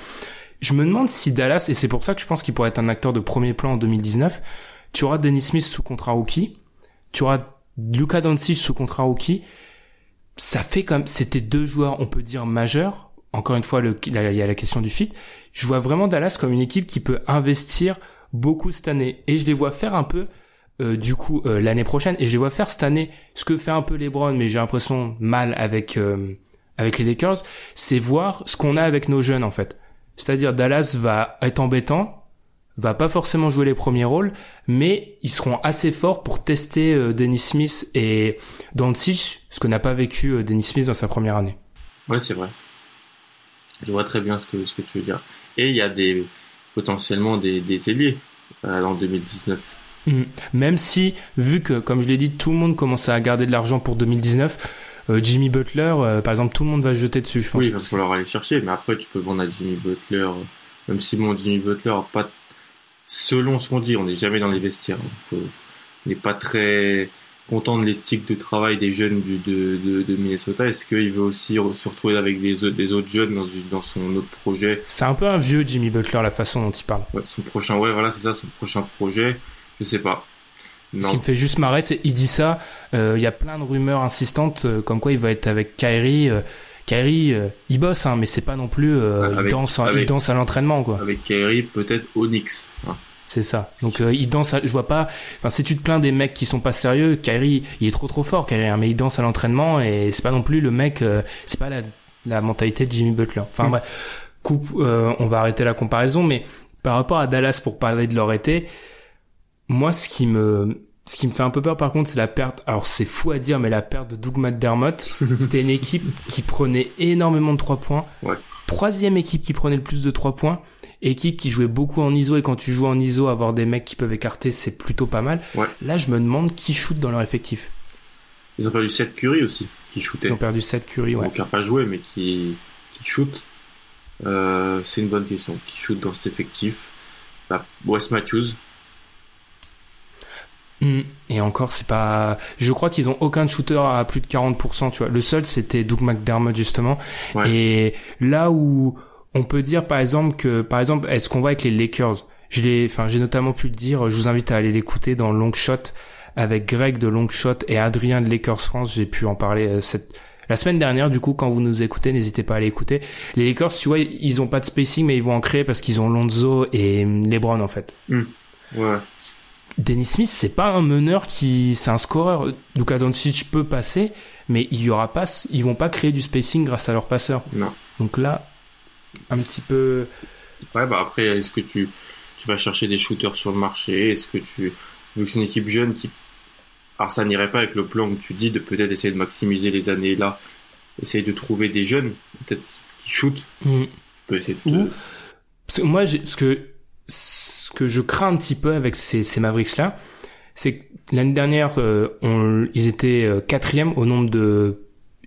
Je me demande si Dallas, et c'est pour ça que je pense qu'il pourrait être un acteur de premier plan en 2019, tu auras Dennis Smith sous contrat rookie, tu auras Luka Doncic sous contrat rookie, ça fait comme, c'était deux joueurs, on peut dire, majeurs. Encore une fois, le, il y a il y a la question du fit. Je vois vraiment Dallas comme une équipe qui peut investir beaucoup cette année. Et je les vois faire un peu, euh, du coup, euh, l'année prochaine. Et je les vois faire cette année ce que fait un peu LeBron, mais j'ai l'impression mal avec, euh, avec les Lakers, c'est voir ce qu'on a avec nos jeunes, en fait. C'est-à-dire, Dallas va être embêtant, va pas forcément jouer les premiers rôles, mais ils seront assez forts pour tester euh, Dennis Smith et Doncic, ce que n'a pas vécu euh, Dennis Smith dans sa première année. Ouais, c'est vrai. Je vois très bien ce que, ce que tu veux dire. Et il y a des, potentiellement des, des ailiers, euh, en 2019. Mhm. Même si, vu que, comme je l'ai dit, tout le monde commence à garder de l'argent pour 2019, euh, Jimmy Butler, euh, par exemple, tout le monde va se jeter dessus, je pense. Oui, parce va falloir aller chercher, mais après, tu peux vendre à Jimmy Butler, même si mon Jimmy Butler, pas, selon ce qu'on dit, on n'est jamais dans les vestiaires. Faut- on n'est pas très content de l'éthique de travail des jeunes du, de, de, de Minnesota. Est-ce qu'il veut aussi se retrouver avec des, autres- des autres jeunes dans, dans son autre projet, C'est un peu un vieux Jimmy Butler, la façon dont il parle. ouais, son prochain, ouais, voilà, c'est ça, son prochain projet. Je sais pas. Ce Non. qui me fait juste marrer, c'est il dit ça. euh, Il y a plein de rumeurs insistantes euh, comme quoi il va être avec Kyrie. euh, Kyrie, euh, il bosse, hein, mais c'est pas non plus. il avec- danse, il avec- danse à l'entraînement, quoi. Avec Kyrie, peut-être Onyx. hein. C'est ça. Donc euh, il danse. à- je vois pas. Enfin, si tu te plains des mecs qui sont pas sérieux, Kyrie, il est trop trop fort, Kyrie. hein, mais il danse à l'entraînement et c'est pas non plus le mec. euh, c'est pas la, la mentalité de Jimmy Butler. Enfin Mm. bref, coupe. euh, on va arrêter la comparaison, mais par rapport à Dallas pour parler de leur été, moi ce qui me ce qui me fait un peu peur par contre, c'est la perte. Alors c'est fou à dire, mais la perte de Doug McDermott. C'était une équipe qui prenait énormément de trois points. Ouais. Troisième équipe qui prenait le plus de trois points. Équipe qui jouait beaucoup en ISO et quand tu joues en ISO, avoir des mecs qui peuvent écarter, c'est plutôt pas mal. Ouais. Là, je me demande qui shoot dans leur effectif. Ils ont perdu 7 Curry aussi, qui shootait. Ils ont perdu 7 Curry, ouais. Donc, qui n'a pas joué, mais qui, qui shoot. Euh, c'est une bonne question. Qui shoot dans cet effectif? Bah, Wes Matthews. Mm. Et encore, c'est pas. Je crois qu'ils ont aucun shooter à plus de 40%. Tu vois, le seul c'était Doug McDermott justement. Ouais. Et là où on peut dire par exemple que, par exemple, est-ce qu'on va avec les Lakers Je l'ai, enfin, j'ai notamment pu le dire. Je vous invite à aller l'écouter dans Long Shot avec Greg de Long Shot et Adrien de Lakers France. J'ai pu en parler euh, cette la semaine dernière. Du coup, quand vous nous écoutez, n'hésitez pas à aller écouter. Les Lakers, tu vois, ils ont pas de spacing, mais ils vont en créer parce qu'ils ont Lonzo et hum, LeBron en fait. Ouais. Dennis Smith, c'est pas un meneur qui, c'est un scoreur. Luka Doncic peut passer, mais il y aura pas, ils vont pas créer du spacing grâce à leur passeur. Non. Donc là, un petit peu, Ouais, bah après, est-ce que tu, tu vas chercher des shooters sur le marché? Est-ce que tu. Vu que c'est une équipe jeune qui. Alors, ça n'irait pas avec le plan que tu dis de peut-être essayer de maximiser les années là. Essayer de trouver des jeunes, peut-être, qui shootent. Hmm. Tu peux essayer de. Ou- parce que moi, ce que, ce que je crains un petit peu avec ces, ces Mavericks là, c'est que l'année dernière, euh, on, ils étaient euh, quatrième au nombre de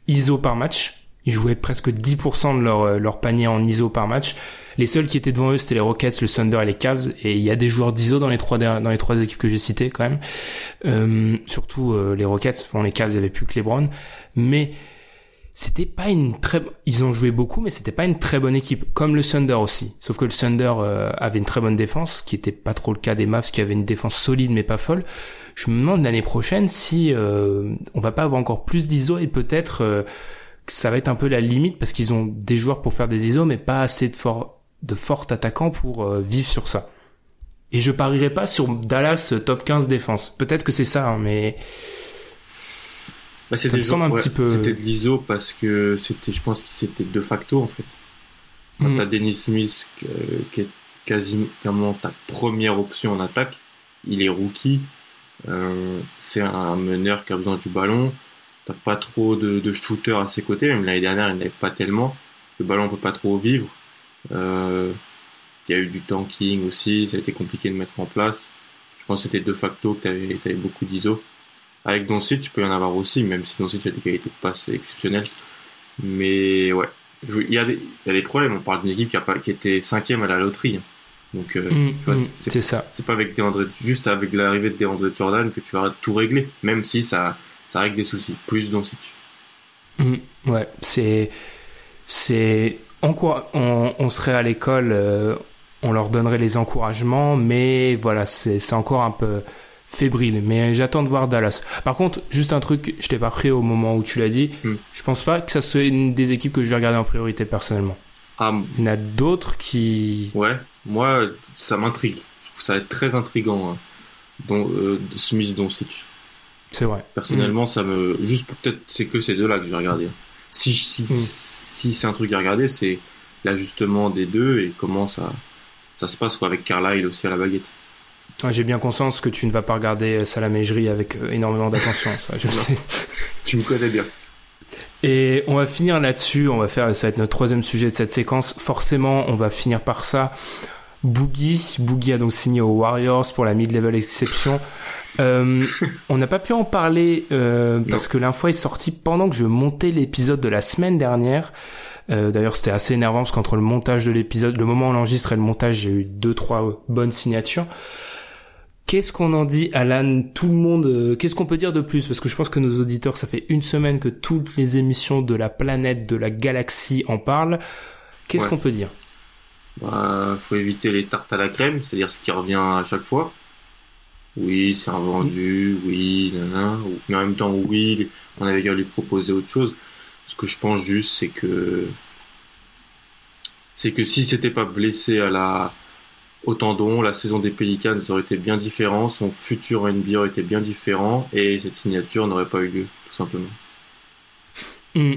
ISO par match. Ils jouaient presque 10% de leur, leur panier en ISO par match. Les seuls qui étaient devant eux, c'était les Rockets, le Thunder et les Cavs. Et il y a des joueurs d'ISO dans les trois dans les trois équipes que j'ai citées quand même. Euh, surtout euh, les Rockets. Bon, les Cavs, il y avait plus que LeBron, mais c'était pas une très ils ont joué beaucoup mais c'était pas une très bonne équipe comme le Thunder aussi sauf que le Thunder euh, avait une très bonne défense qui était pas trop le cas des Mavs qui avaient une défense solide mais pas folle je me demande l'année prochaine si euh, on va pas avoir encore plus d'ISO et peut-être euh, ça va être un peu la limite parce qu'ils ont des joueurs pour faire des ISO mais pas assez de fort de forts attaquants pour vivre sur ça et je parierais pas sur Dallas top 15 défense peut-être que c'est ça hein, mais bah, c'était un petit peu. C'était de l'ISO parce que c'était, je pense que c'était de facto en fait. Quand mm. t'as Dennis Smith qui est quasiment ta première option en attaque, il est rookie, euh, c'est un meneur qui a besoin du ballon. T'as pas trop de, de shooters à ses côtés, même l'année dernière il n'avait pas tellement. Le ballon peut pas trop vivre. Euh, il y a eu du tanking aussi, ça a été compliqué de mettre en place. Je pense que c'était de facto que t'avais avais beaucoup d'ISO. Avec Doncic, tu peux y en avoir aussi, même si Doncic a des qualités de passe exceptionnelles. Mais ouais, il y, a des, il y a des problèmes. On parle d'une équipe qui, a pas, qui était cinquième à la loterie. Donc, euh, mm, mm, c'est ça. C'est pas avec DeAndre, juste avec l'arrivée de DeAndre Jordan que tu vas tout régler, même si ça, ça règle des soucis. Plus Doncic. Mm, ouais, c'est, c'est, on, on serait à l'école, euh, on leur donnerait les encouragements, mais voilà, c'est encore un peu, fébrile, mais j'attends de voir Dallas. Par contre, juste un truc, je t'ai pas pris au moment où tu l'as dit. Hmm. Je pense pas que ça soit une des équipes que je vais regarder en priorité personnellement. Ah, Il y en a d'autres qui. Ouais, moi, ça m'intrigue. Je trouve ça être très intrigant, hein. dont, euh, Smith Doncic. C'est vrai. Personnellement, ça me. Juste peut-être, c'est que ces deux-là que je vais regarder. Si, si, hmm. si c'est un truc à regarder, c'est l'ajustement des deux et comment ça, ça se passe quoi, avec Carlisle aussi à la baguette. J'ai bien conscience que tu ne vas pas regarder euh, Salamégerie avec euh, énormément d'attention, ça, je sais. tu me connais bien. Et on va finir là-dessus, on va faire, ça va être notre troisième sujet de cette séquence. Forcément, on va finir par ça. Boogie, Boogie a donc signé aux Warriors pour la mid-level exception. Euh, on n'a pas pu en parler parce que l'info est sortie pendant que je montais l'épisode de la semaine dernière. D'ailleurs, c'était assez énervant parce qu'entre le montage de l'épisode, le moment où on l'enregistre et le montage, j'ai eu deux trois bonnes signatures. Qu'est-ce qu'on en dit, Alan? Tout le monde, euh, qu'est-ce qu'on peut dire de plus? Parce que je pense que nos auditeurs, ça fait une semaine que toutes les émissions de la planète, de la galaxie en parlent. Qu'est-ce qu'on peut dire? Bah, faut éviter les tartes à la crème, c'est-à-dire ce qui revient à chaque fois. Oui, c'est un vendu, oui, nanana, mais en même temps, oui, on avait qu'à lui proposer autre chose. Ce que je pense juste, c'est que c'est que si c'était pas blessé à la au tendon, la saison des Pelicans aurait été bien différente, son futur NBA aurait été bien différent et cette signature n'aurait pas eu lieu, tout simplement. Hmm.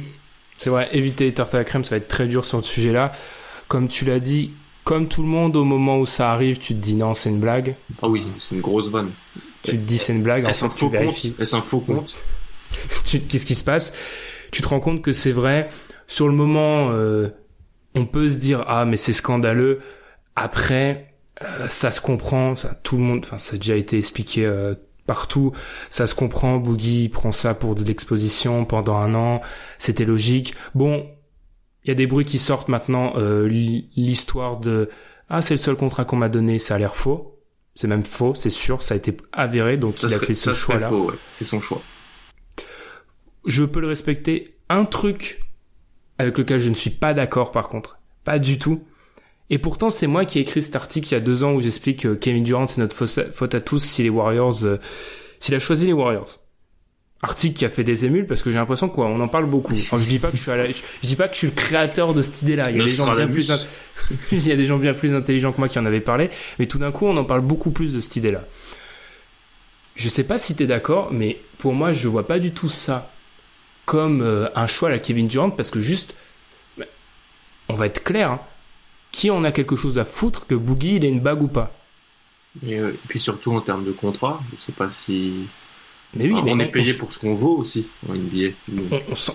C'est vrai, éviter les tartes à la crème, ça va être très dur sur le sujet-là. Comme tu l'as dit, comme tout le monde, au moment où ça arrive, tu te dis non, c'est une blague. Ah oui, c'est une grosse vanne. Tu te dis c'est une blague, Est-ce un, faux compte Est-ce un faux compte Qu'est-ce qui se passe? Tu te rends compte que c'est vrai. Sur le moment, euh, on peut se dire ah mais c'est scandaleux. Après, euh, ça se comprend, ça, tout le monde, enfin ça a déjà été expliqué euh, partout, ça se comprend, Boogie prend ça pour de l'exposition pendant un an, c'était logique. Bon, il y a des bruits qui sortent maintenant, euh, l'histoire de ah c'est le seul contrat qu'on m'a donné, ça a l'air faux, c'est même faux, c'est sûr, ça a été avéré, donc il a fait ce choix-là. C'est son choix. Je peux le respecter. Un truc avec lequel je ne suis pas d'accord par contre, pas du tout, et pourtant, c'est moi qui ai écrit cet article il y a deux ans où j'explique que Kevin Durant, c'est notre faute à tous si les Warriors, euh, s'il a choisi les Warriors. Article qui a fait des émules parce que j'ai l'impression quoi, on en parle beaucoup. je dis pas que je suis pas que je le créateur de cette idée-là. Il y a des gens bien plus, il y a des gens bien plus intelligents que moi qui en avaient parlé, mais tout d'un coup, on en parle beaucoup plus de cette idée-là. Je sais pas si t'es d'accord, mais pour moi, je vois pas du tout ça comme euh, un choix à la Kevin Durant parce que juste, on va être clair, hein, qui en a quelque chose à foutre que Boogie il ait une bague ou pas? Euh, et, puis surtout en termes de contrat, je sais pas si. Mais oui, mais on est payé pour ce qu'on vaut aussi en NBA.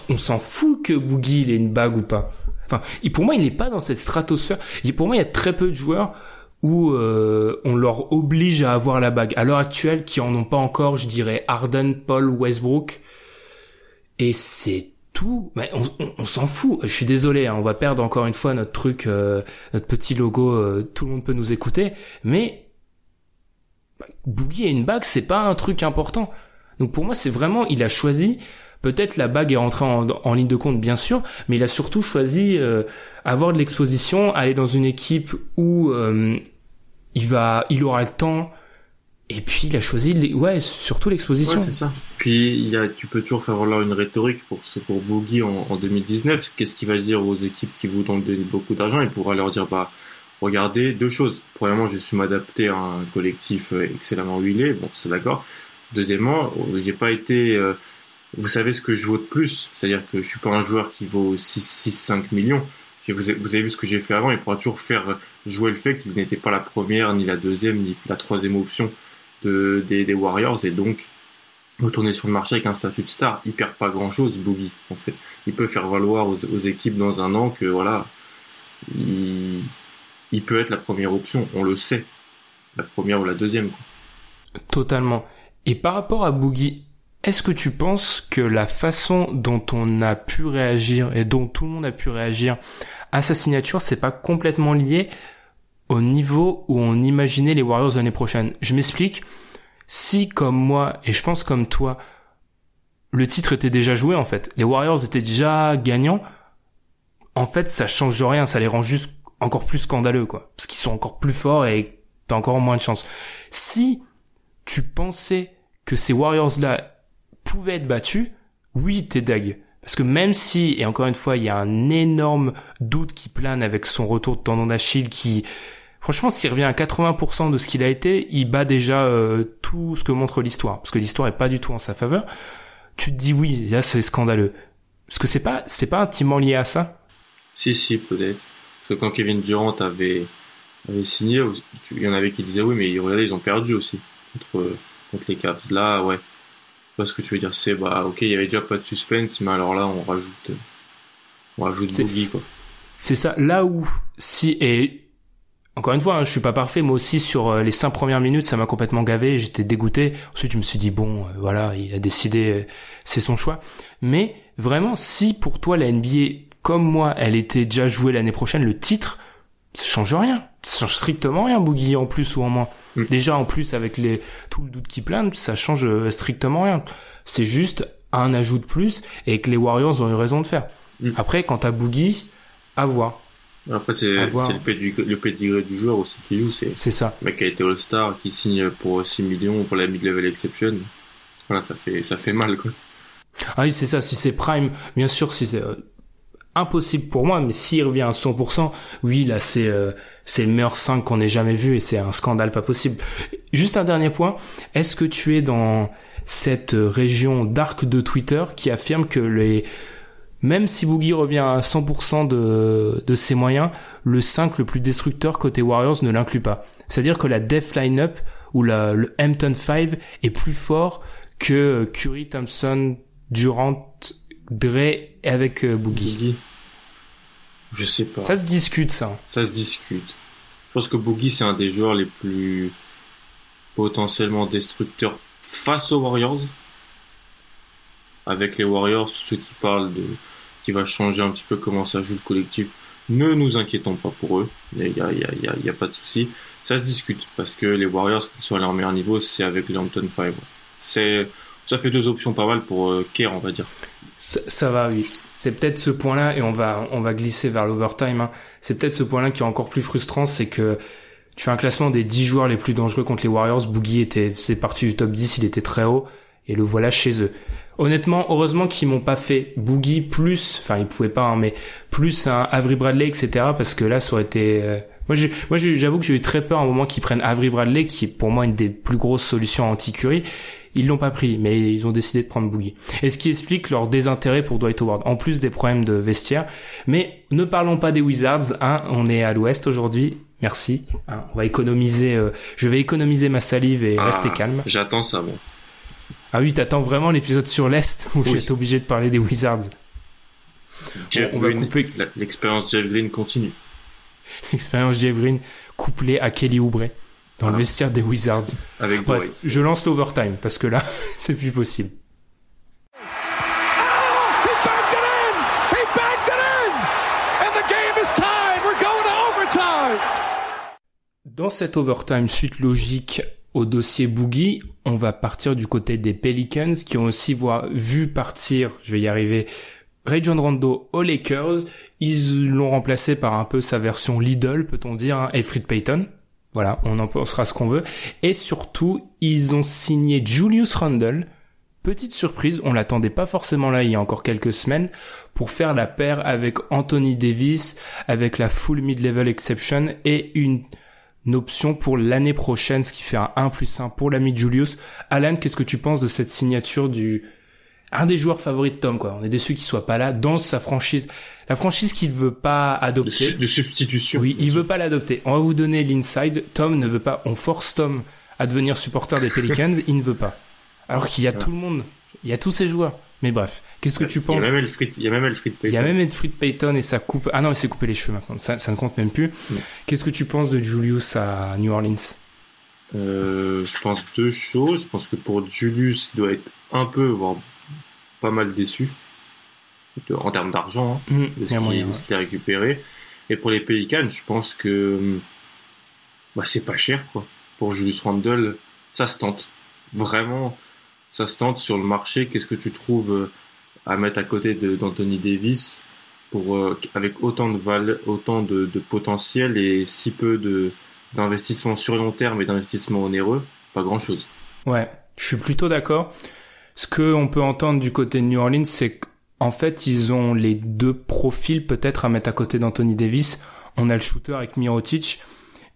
On, s'en fout que Boogie il ait une bague ou pas. Enfin, pour moi, il n'est pas dans cette stratosphère. pour moi, il y a très peu de joueurs où euh, on leur oblige à avoir la bague. À l'heure actuelle, qui en ont pas encore, je dirais Harden, Paul, Westbrook. Et c'est tout, mais on, on- on s'en fout. Je suis désolé, hein, on va perdre encore une fois notre truc, euh, notre petit logo. euh, tout le monde peut nous écouter, mais bah, Boogie et une bague, c'est pas un truc important. Donc pour moi, c'est vraiment, il a choisi. Peut-être la bague est rentrée en, en ligne de compte, bien sûr, mais il a surtout choisi euh, avoir de l'exposition, aller dans une équipe où euh, il va, il aura le temps. Et puis il a choisi, les- ouais, surtout l'exposition. Ouais, c'est ça. Puis il y a, tu peux toujours faire valoir une rhétorique pour pour Boogie en, en 2019. Qu'est-ce qu'il va dire aux équipes qui vous donnent beaucoup d'argent? Il pourra leur dire bah regardez deux choses. Premièrement, j'ai su m'adapter à un collectif euh, excellemment huilé. Bon, c'est d'accord. Deuxièmement, euh, j'ai pas été. euh, vous savez ce que je vaux de plus, c'est-à-dire que je suis pas un joueur qui vaut 6, 6 5 millions. Vous avez, vu ce que j'ai fait avant. Il pourra toujours faire jouer le fait qu'il n'était pas la première, ni la deuxième, ni la troisième option de, des, Warriors et donc retourner sur le marché avec un statut de star. Il perd pas grand chose, Boogie, en fait. Il peut faire valoir aux, équipes dans un an que voilà, il, peut être la première option. On le sait. La première ou la deuxième. Totalement. Et par rapport à Boogie, est-ce que tu penses que la façon dont on a pu réagir et dont tout le monde a pu réagir à sa signature, c'est pas complètement lié au niveau où on imaginait les Warriors l'année prochaine? Je m'explique. Si comme moi et je pense comme toi, le titre était déjà joué en fait, les Warriors étaient déjà gagnants, en fait ça change rien, ça les rend juste encore plus scandaleux quoi, parce qu'ils sont encore plus forts et t'as encore moins de chance. Si tu pensais que ces Warriors-là pouvaient être battus, oui, t'es dag. Parce que même si, et encore une fois, il y a un énorme doute qui plane avec son retour de tendon d'Achille qui, franchement, s'il revient à 80% de ce qu'il a été, il bat déjà euh, tout ce que montre l'histoire. Parce que l'histoire est pas du tout en sa faveur. Tu te dis oui, là c'est scandaleux. Parce que c'est pas, c'est pas intimement lié à ça. Si, si, peut-être. Parce que quand Kevin Durant avait, avait signé, il y en avait qui disaient oui, mais regardez, ils ont perdu aussi contre, contre les Cavs. Là, ouais. Pas ce que tu veux dire. C'est, bah, ok, il y avait déjà pas de suspense, mais alors là, on rajoute, on rajoute Boogie, quoi. C'est ça, là où, si, et encore une fois, hein, je suis pas parfait, moi aussi sur euh, les cinq premières minutes, ça m'a complètement gavé, j'étais dégoûté. Ensuite, je me suis dit, bon, euh, voilà, il a décidé, euh, c'est son choix. Mais vraiment, si pour toi, la NBA, comme moi, elle était déjà jouée l'année prochaine, le titre, ça change rien. Ça change strictement rien, Boogie, en plus ou en moins. Mm. Déjà, en plus, avec les, tout le doute qui plane, ça change euh, strictement rien. C'est juste un ajout de plus et que les Warriors ont eu raison de faire. Mm. Après, quant à Boogie, à voir. Après, c'est, le pédigré, le pédigré du joueur aussi qui joue. C'est C'est ça. le mec qui a été All-Star, qui signe pour 6 millions pour la mid-level exception. Voilà, ça fait, ça fait mal, quoi. Ah oui, c'est ça. Si c'est Prime, bien sûr, si c'est euh, impossible pour moi, mais s'il revient à 100%, oui, là, c'est euh, c'est le meilleur 5 qu'on ait jamais vu et c'est un scandale pas possible. Juste un dernier point. Est-ce que tu es dans cette euh, région dark de Twitter qui affirme que les même si Boogie revient à 100% de, de ses moyens, le 5 le plus destructeur côté Warriors ne l'inclut pas? C'est-à-dire que la Def Lineup ou la, le Hampton 5 est plus fort que euh, Curry, Thompson, Durant, Dre avec euh, Boogie. Boogie. Je sais pas. Ça se discute ça. Ça se discute. Je pense que Boogie, c'est un des joueurs les plus potentiellement destructeurs face aux Warriors. Avec les Warriors, ceux qui parlent de qui va changer un petit peu comment ça joue le collectif, ne nous inquiétons pas pour eux. Il y a, y a, il y a, il y a pas de souci. Ça se discute parce que les Warriors, ils sont à leur meilleur niveau, c'est avec les Hampton 5. C'est ça fait deux options pas mal pour euh, Kerr, on va dire. Ça, ça va, oui. C'est peut-être ce point-là, et on va, on va glisser vers l'overtime. hein. C'est peut-être ce point-là qui est encore plus frustrant, c'est que tu fais un classement des 10 joueurs les plus dangereux contre les Warriors. Boogie était, c'est parti du top 10, il était très haut, et le voilà chez eux. Honnêtement, heureusement qu'ils m'ont pas fait Boogie plus, enfin ils pouvaient pas, hein, mais plus un Avery Bradley, etc. Parce que là, ça aurait été. euh, Moi, j'avoue que j'ai eu très peur à un moment qu'ils prennent Avery Bradley, qui est pour moi une des plus grosses solutions anti-Curry. Ils l'ont pas pris, mais ils ont décidé de prendre Boogie. Et ce qui explique leur désintérêt pour Dwight Howard, en plus des problèmes de vestiaire. Mais ne parlons pas des Wizards, hein, on est à l'ouest aujourd'hui. Merci. hein, on va économiser. euh, je vais économiser ma salive et Ah, rester calme. J'attends ça, bon. Ah oui, t'attends vraiment l'épisode sur l'est où je vais être obligé de parler des Wizards. Jeff on va Green, couper. l'expérience Jeff Green continue. Expérience Jeff Green couplée à Kelly Oubre dans le ah. vestiaire des Wizards. Avec Bref, je lance l'overtime parce que là, c'est plus possible. Dans cet overtime, suite logique au dossier Boogie, on va partir du côté des Pelicans qui ont aussi vu partir, je vais y arriver, Ray John Rondo aux Lakers. Ils l'ont remplacé par un peu sa version Lidl, peut-on dire, hein, Alfred Payton. Voilà, on en pensera ce qu'on veut. Et surtout, ils ont signé Julius Randle. Petite surprise, on l'attendait pas forcément là il y a encore quelques semaines, pour faire la paire avec Anthony Davis, avec la full mid-level exception et une, option pour l'année prochaine, ce qui fait un 1 plus 1 pour l'ami Julius. Alan, qu'est-ce que tu penses de cette signature du, un des joueurs favoris de Tom, quoi. On est déçu qu'il soit pas là dans sa franchise. La franchise qu'il veut pas adopter. De, substitution. Oui, il veut pas l'adopter. On va vous donner l'inside. Tom ne veut pas. On force Tom à devenir supporter des Pelicans. il ne veut pas. Alors qu'il y a tout le monde. Il y a tous ces joueurs. Mais bref, qu'est-ce que tu penses Il y a même Elfried, il y a même Elfried Payton. Il y a même Elfried Payton et ça coupe. Ah non, il s'est coupé les cheveux maintenant. Ça, ça ne compte même plus. Qu'est-ce que tu penses de Julius à New Orleans? Euh, Je pense deux choses. Je pense que pour Julius, il doit être un peu, voire pas mal déçu en termes d'argent hein, mmh, de ce qu'il a récupéré. Et pour les Pelicans, je pense que bah, c'est pas cher quoi. Pour Julius Randle, ça se tente. Vraiment, ça se tente sur le marché. Qu'est-ce que tu trouves euh, à mettre à côté d'Anthony Davis pour euh, avec autant de val autant de, de, potentiel et si peu de d'investissement sur long terme et d'investissement onéreux, pas grand chose. Ouais, je suis plutôt d'accord. Ce que on peut entendre du côté de New Orleans, c'est qu'en fait, ils ont les deux profils peut-être à mettre à côté d'Anthony Davis. On a le shooter avec Mirotic.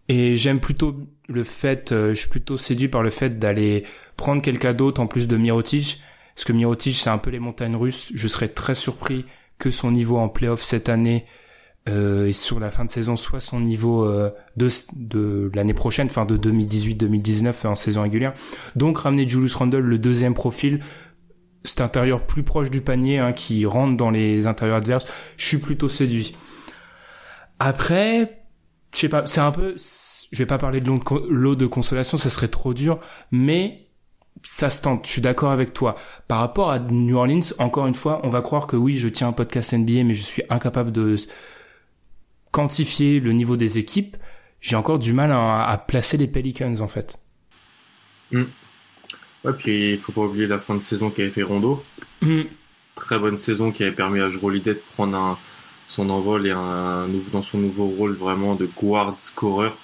Et j'aime plutôt le fait, euh, je suis plutôt séduit par le fait d'aller prendre quelqu'un d'autre en plus de Mirotic. Parce que Mirotic, c'est un peu les montagnes russes. Je serais très surpris que son niveau en playoff cette année euh, et sur la fin de saison soit son niveau euh, de, de l'année prochaine, enfin de 2018-2019 en saison régulière. Donc ramener Julius Randle, le deuxième profil, cet intérieur plus proche du panier hein, qui rentre dans les intérieurs adverses, je suis plutôt séduit. Après, je sais pas, c'est un peu, je vais pas parler de l'eau de consolation, ça serait trop dur, mais ça se tente, je suis d'accord avec toi. Par rapport à New Orleans, encore une fois, on va croire que oui, je tiens un podcast NBA, mais je suis incapable de quantifier le niveau des équipes, j'ai encore du mal à, placer les Pelicans en fait. Mm. Ouais, puis il faut pas oublier la fin de saison qui avait fait Rondo. Mm. Très bonne saison qui avait permis à Jrolidé de prendre un, son envol et un, dans son nouveau rôle vraiment de guard scoreur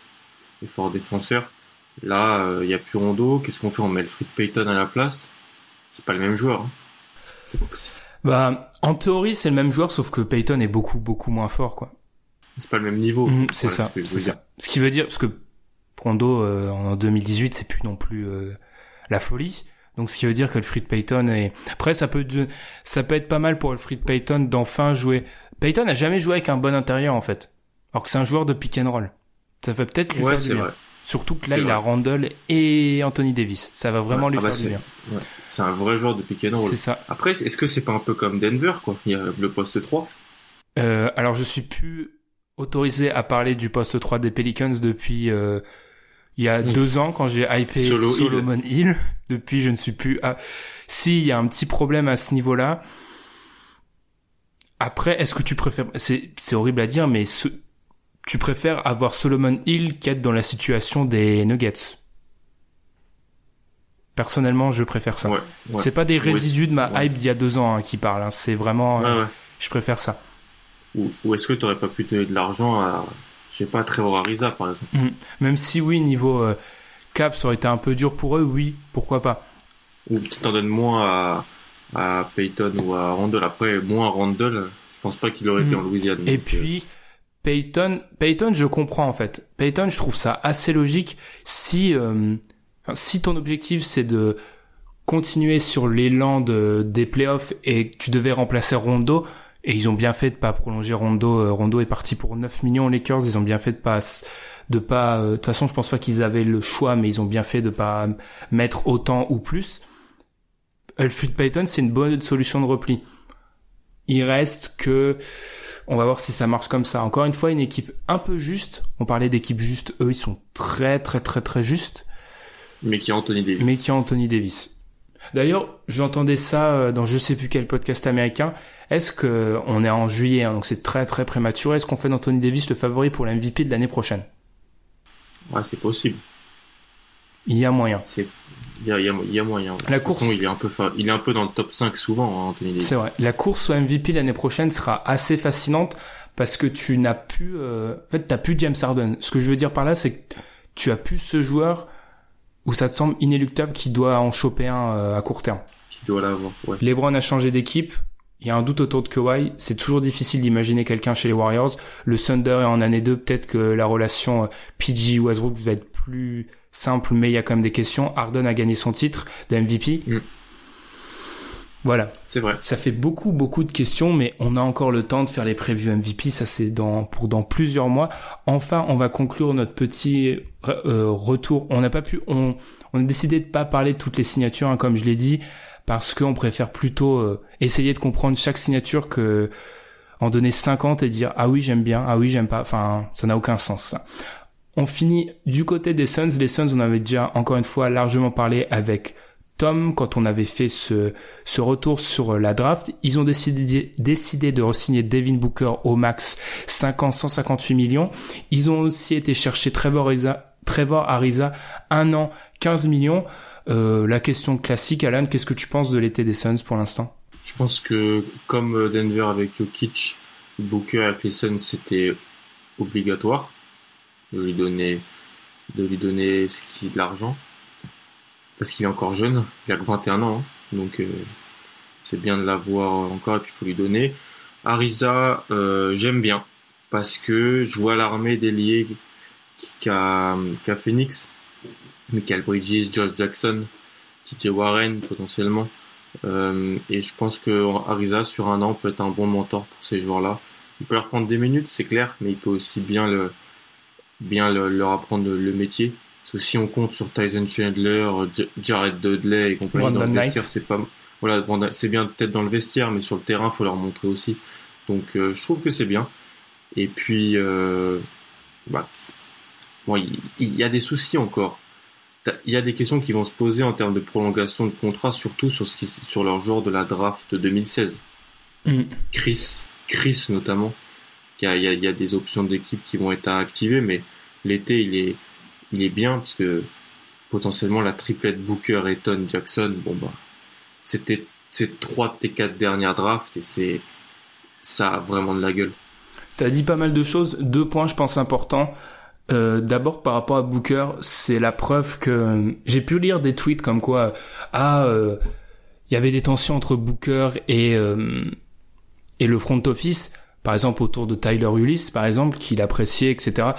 et fort défenseur. Là, il euh, n'y a plus Rondo. Qu'est-ce qu'on fait? On met le Fred Payton à la place. C'est pas le même joueur. Hein. C'est pas possible. Bah, en théorie, c'est le même joueur, sauf que Payton est beaucoup, beaucoup moins fort, quoi. C'est pas le même niveau. Mm, c'est ça. Ce, ça. ce qui veut dire parce que Rondo euh, en 2018 c'est plus non plus euh, la folie. Donc ce qui veut dire que le Fred Payton est après ça peut ça peut être pas mal pour le Fred Payton d'enfin jouer. Payton a jamais joué avec un bon intérieur en fait. Alors que c'est un joueur de pick and roll. Ça va peut-être lui faire du bien. Vrai. Surtout que là il a Randall et Anthony Davis. Ça va vraiment lui ah bah faire du bien. C'est un vrai joueur de pick and roll. C'est ça. Après est-ce que c'est pas un peu comme Denver quoi? Il y a le poste 3. Euh, alors je suis plus autorisé à parler du poste 3 des Pelicans depuis euh, il y a deux ans quand j'ai hypé Solomon Hill. Depuis, je ne suis plus. À... Si, il y a un petit problème à ce niveau-là. Après, est-ce que tu préfères C'est c'est horrible à dire, mais ce... tu préfères avoir Solomon Hill qu'être dans la situation des Nuggets? Personnellement, je préfère ça. Ouais, C'est pas des résidus de ma hype d'il y a deux ans hein, qui parlent. Hein. C'est vraiment. Euh, je préfère ça. Ou, est-ce que tu n'aurais pas pu donner de l'argent à, je sais pas, Trevor Ariza, par exemple mm. Même si oui, niveau euh, cap, ça aurait été un peu dur pour eux, oui, pourquoi pas. Ou tu t'en donnes moins à, à Peyton ou à Randall. Après, moins à Randall, je pense pas qu'il aurait été mm. en Louisiane. Et euh, puis, Peyton, Peyton, je comprends en fait. Peyton, je trouve ça assez logique si, euh, si ton objectif c'est de continuer sur l'élan de, des playoffs et que tu devais remplacer Rondo, et ils ont bien fait de pas prolonger Rondo. Euh, Rondo est parti pour 9 millions aux Lakers. Ils ont bien fait de pas de pas. Euh, de toute façon, je pense pas qu'ils avaient le choix, mais ils ont bien fait de pas mettre autant ou plus. Alfred Payton, c'est une bonne solution de repli. Il reste que on va voir si ça marche comme ça. Encore une fois, une équipe un peu juste. On parlait d'équipe juste. Eux, ils sont très très très très justes. Mais qui a Anthony Davis. Mais qui a Anthony Davis. D'ailleurs, j'entendais ça euh, dans je sais plus quel podcast américain. Est-ce que on est en juillet, hein, donc c'est très très prématuré. Est-ce qu'on fait d'Anthony Davis le favori pour l'MVP de l'année prochaine? Ouais, c'est possible. Il y a moyen. C'est il y a, il y a- il y a moyen. La course- façon, il est un peu fa- il est un peu dans le top 5 souvent hein, Anthony Davis. C'est vrai. La course au MVP l'année prochaine sera assez fascinante parce que tu n'as plus, euh, en fait, t'as plus James Harden. Ce que je veux dire par là, c'est que tu as plus ce joueur où ça te semble inéluctable qu'il doit en choper un euh, à court terme. Qui doit l'avoir. Ouais. LeBron a changé d'équipe. Il y a un doute autour de Kawhi. C'est toujours difficile d'imaginer quelqu'un chez les Warriors. Le Thunder est en année 2. Peut-être que la relation euh, PG Westbrook va être plus simple, mais il y a quand même des questions. Harden a gagné son titre de MVP. Mm. Voilà. C'est vrai. Ça fait beaucoup, beaucoup de questions, mais on a encore le temps de faire les previews MVP. Ça, c'est dans, pour dans plusieurs mois. Enfin, on va conclure notre petit euh, retour. On n'a pas pu, on, on a décidé de pas parler de toutes les signatures, hein, comme je l'ai dit, parce qu'on préfère plutôt euh, essayer de comprendre chaque signature que en donner 50 et dire ah oui j'aime bien, ah oui j'aime pas. Enfin, ça n'a aucun sens. ça. On finit du côté des Suns. Les Suns, on avait déjà encore une fois largement parlé avec Tom quand on avait fait ce, ce retour sur la draft. Ils ont décidé, décidé de re-signer Devin Booker au max 5 ans, 158 millions. Ils ont aussi été chercher Trevor Ariza, Trevor Ariza, un an, 15 millions. Euh, la question classique, Alan, qu'est-ce que tu penses de l'été des Suns pour l'instant? Je pense que comme euh, Denver avec Jokic, Booker avec les Suns, c'était obligatoire de lui donner de lui donner ce qui de l'argent parce qu'il est encore jeune, il a que 21 ans, hein. donc euh, c'est bien de l'avoir encore et puis il faut lui donner. Ariza, euh, j'aime bien parce que je vois l'armée d'ailier qu'a qu'a Phoenix, Michael Bridges, Josh Jackson, TJ Warren potentiellement. Euh, et je pense que Ariza sur un an peut être un bon mentor pour ces joueurs-là. Il peut leur prendre des minutes, c'est clair, mais il peut aussi bien le, bien le- leur apprendre le métier. Parce que si on compte sur Tyson Chandler, J- Jared Dudley et compagnie dans le vestiaire, c'est pas voilà, c'est bien peut-être dans le vestiaire, mais sur le terrain, faut leur montrer aussi. Donc euh, je trouve que c'est bien. Et puis euh, bah, bon, il, il y a des soucis encore. Il y a des questions qui vont se poser en termes de prolongation de contrat, surtout sur ce qui, sur leur joueur de la draft de 2016. Mm. Chris, Chris notamment. Il y a, il y a- il y a des options d'équipe qui vont être à activer, mais l'été il est, il est bien parce que potentiellement la triplette Booker, Eton, Jackson, bon bah, c'était c'est trois de tes quatre dernières drafts et c'est ça a vraiment de la gueule. T'as dit pas mal de choses. Deux points, je pense, importants. Euh, D'abord, par rapport à Booker, c'est la preuve que j'ai pu lire des tweets comme quoi, ah, euh, il y avait des tensions entre Booker et euh, et le front office, par exemple autour de Tyler Ulyss, par exemple, qu'il appréciait, etc.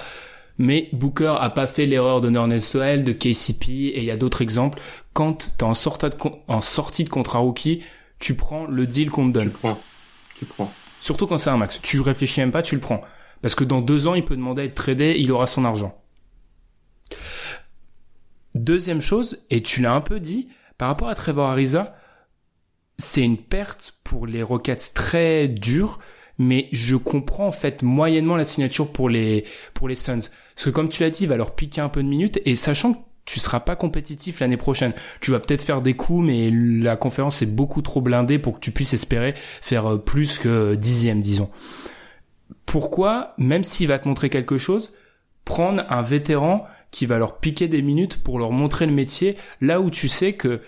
Mais Booker a pas fait l'erreur de Nernes Noel, de KCP, et il y a d'autres exemples. Quand t'es en, en sortie de contrat rookie, tu prends le deal qu'on te Tu donne. prends, tu prends. Surtout quand c'est un max. Tu réfléchis même pas, tu le prends. Parce que dans deux ans, il peut demander à être tradé, il aura son argent. Deuxième chose, et tu l'as un peu dit, par rapport à Trevor Ariza, c'est une perte pour les Rockets très dure, mais je comprends en fait moyennement la signature pour les pour les Suns. Parce que comme tu l'as dit, il va leur piquer un peu de minutes, et sachant que tu seras pas compétitif l'année prochaine, tu vas peut-être faire des coups, mais la conférence est beaucoup trop blindée pour que tu puisses espérer faire euh, plus que dixième, disons. Pourquoi, même s'il va te montrer quelque chose, prendre un vétéran qui va leur piquer des minutes pour leur montrer le métier, là où tu sais que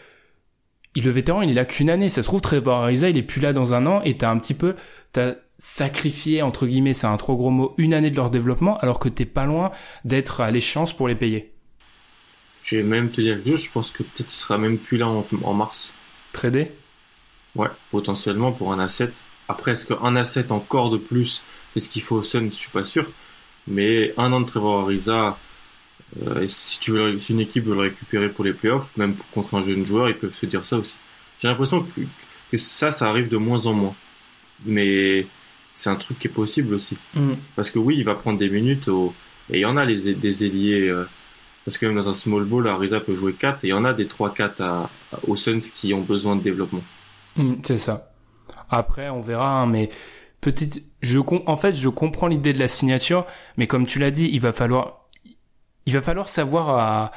le vétéran, il est là qu'une année. Ça se trouve, Trevor Ariza, il est plus là dans un an et t'as un petit peu, t'as sacrifié, entre guillemets, c'est un trop gros mot, une année de leur développement alors que t'es pas loin d'être à l'échéance pour les payer. Je vais même te dire que je pense que peut-être il sera même plus là en, en mars. Trader? Ouais, potentiellement pour un asset. Après, est-ce qu'un asset encore de plus, c'est ce qu'il faut au Suns Je suis pas sûr. Mais un an de Trevor Ariza, euh, est-ce que si tu veux, si une équipe veut le récupérer pour les playoffs, même pour- contre un jeune joueur, ils peuvent se dire ça aussi. J'ai l'impression que, que ça, ça arrive de moins en moins. Mais c'est un truc qui est possible aussi. Parce que oui, il va prendre des minutes au... et il y en a les, des ailiers. euh, Parce que même dans un small ball, Ariza peut jouer 4 et il y en a des 3-4 à, aux Suns qui ont besoin de développement. Mm, c'est ça. Après, on verra, hein, mais peut-être, je com- en fait, je comprends l'idée de la signature, mais comme tu l'as dit, il va falloir, il va falloir savoir à,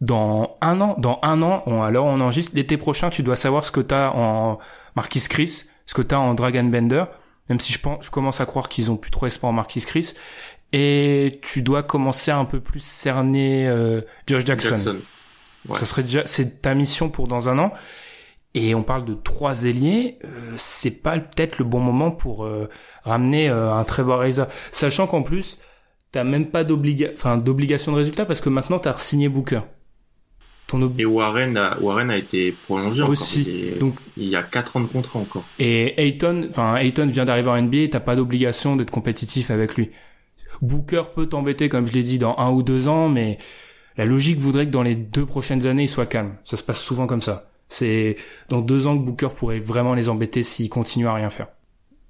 dans un an, dans un an, on, alors on enregistre l'été prochain, tu dois savoir ce que t'as en Marquis Chris, ce que t'as en Dragon Bender, même si je pense, je commence à croire qu'ils ont plus trop espoir en Marquis Chris, et tu dois commencer à un peu plus cerner euh, Josh Jackson. Jackson. Ouais. Ça serait déjà, c'est ta mission pour dans un an. Et on parle de trois ailiers, euh, c'est pas peut-être le bon moment pour euh, ramener euh, un Trevor Ariza, sachant qu'en plus t'as même pas d'obliga, enfin d'obligation de résultat parce que maintenant t'as signé Booker. Ob- Et Warren a, Warren a été prolongé Aussi. encore. Donc il y a 4 ans de contrat encore. Et Ayton, enfin Ayton vient d'arriver en NBA, t'as pas d'obligation d'être compétitif avec lui. Booker peut t'embêter, comme je l'ai dit, dans un ou deux ans, mais la logique voudrait que dans les deux prochaines années, il soit calme. Ça se passe souvent comme ça. C'est dans deux ans que Booker pourrait vraiment les embêter s'il continue à rien faire.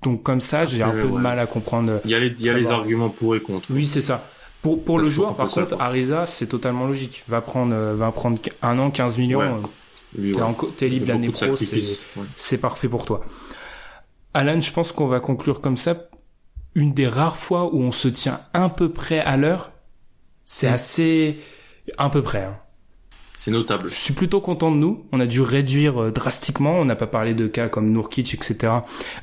Donc comme ça, j'ai un peu de mal à comprendre. Il y a les, y a les arguments pour et contre. Oui, c'est ça. Pour pour le joueur, par contre. Ariza, c'est totalement logique. Va prendre euh, va prendre un an, 15 millions. Ouais. euh, ouais. t'es libre l'année pro, c'est ouais. parfait pour toi. Alan, je pense qu'on va conclure comme ça. Une des rares fois où on se tient un peu près à l'heure, c'est Mm. assez à peu près. hein. C'est notable. Je suis plutôt content de nous. On a dû réduire euh, drastiquement. On n'a pas parlé de cas comme Nourkic, etc.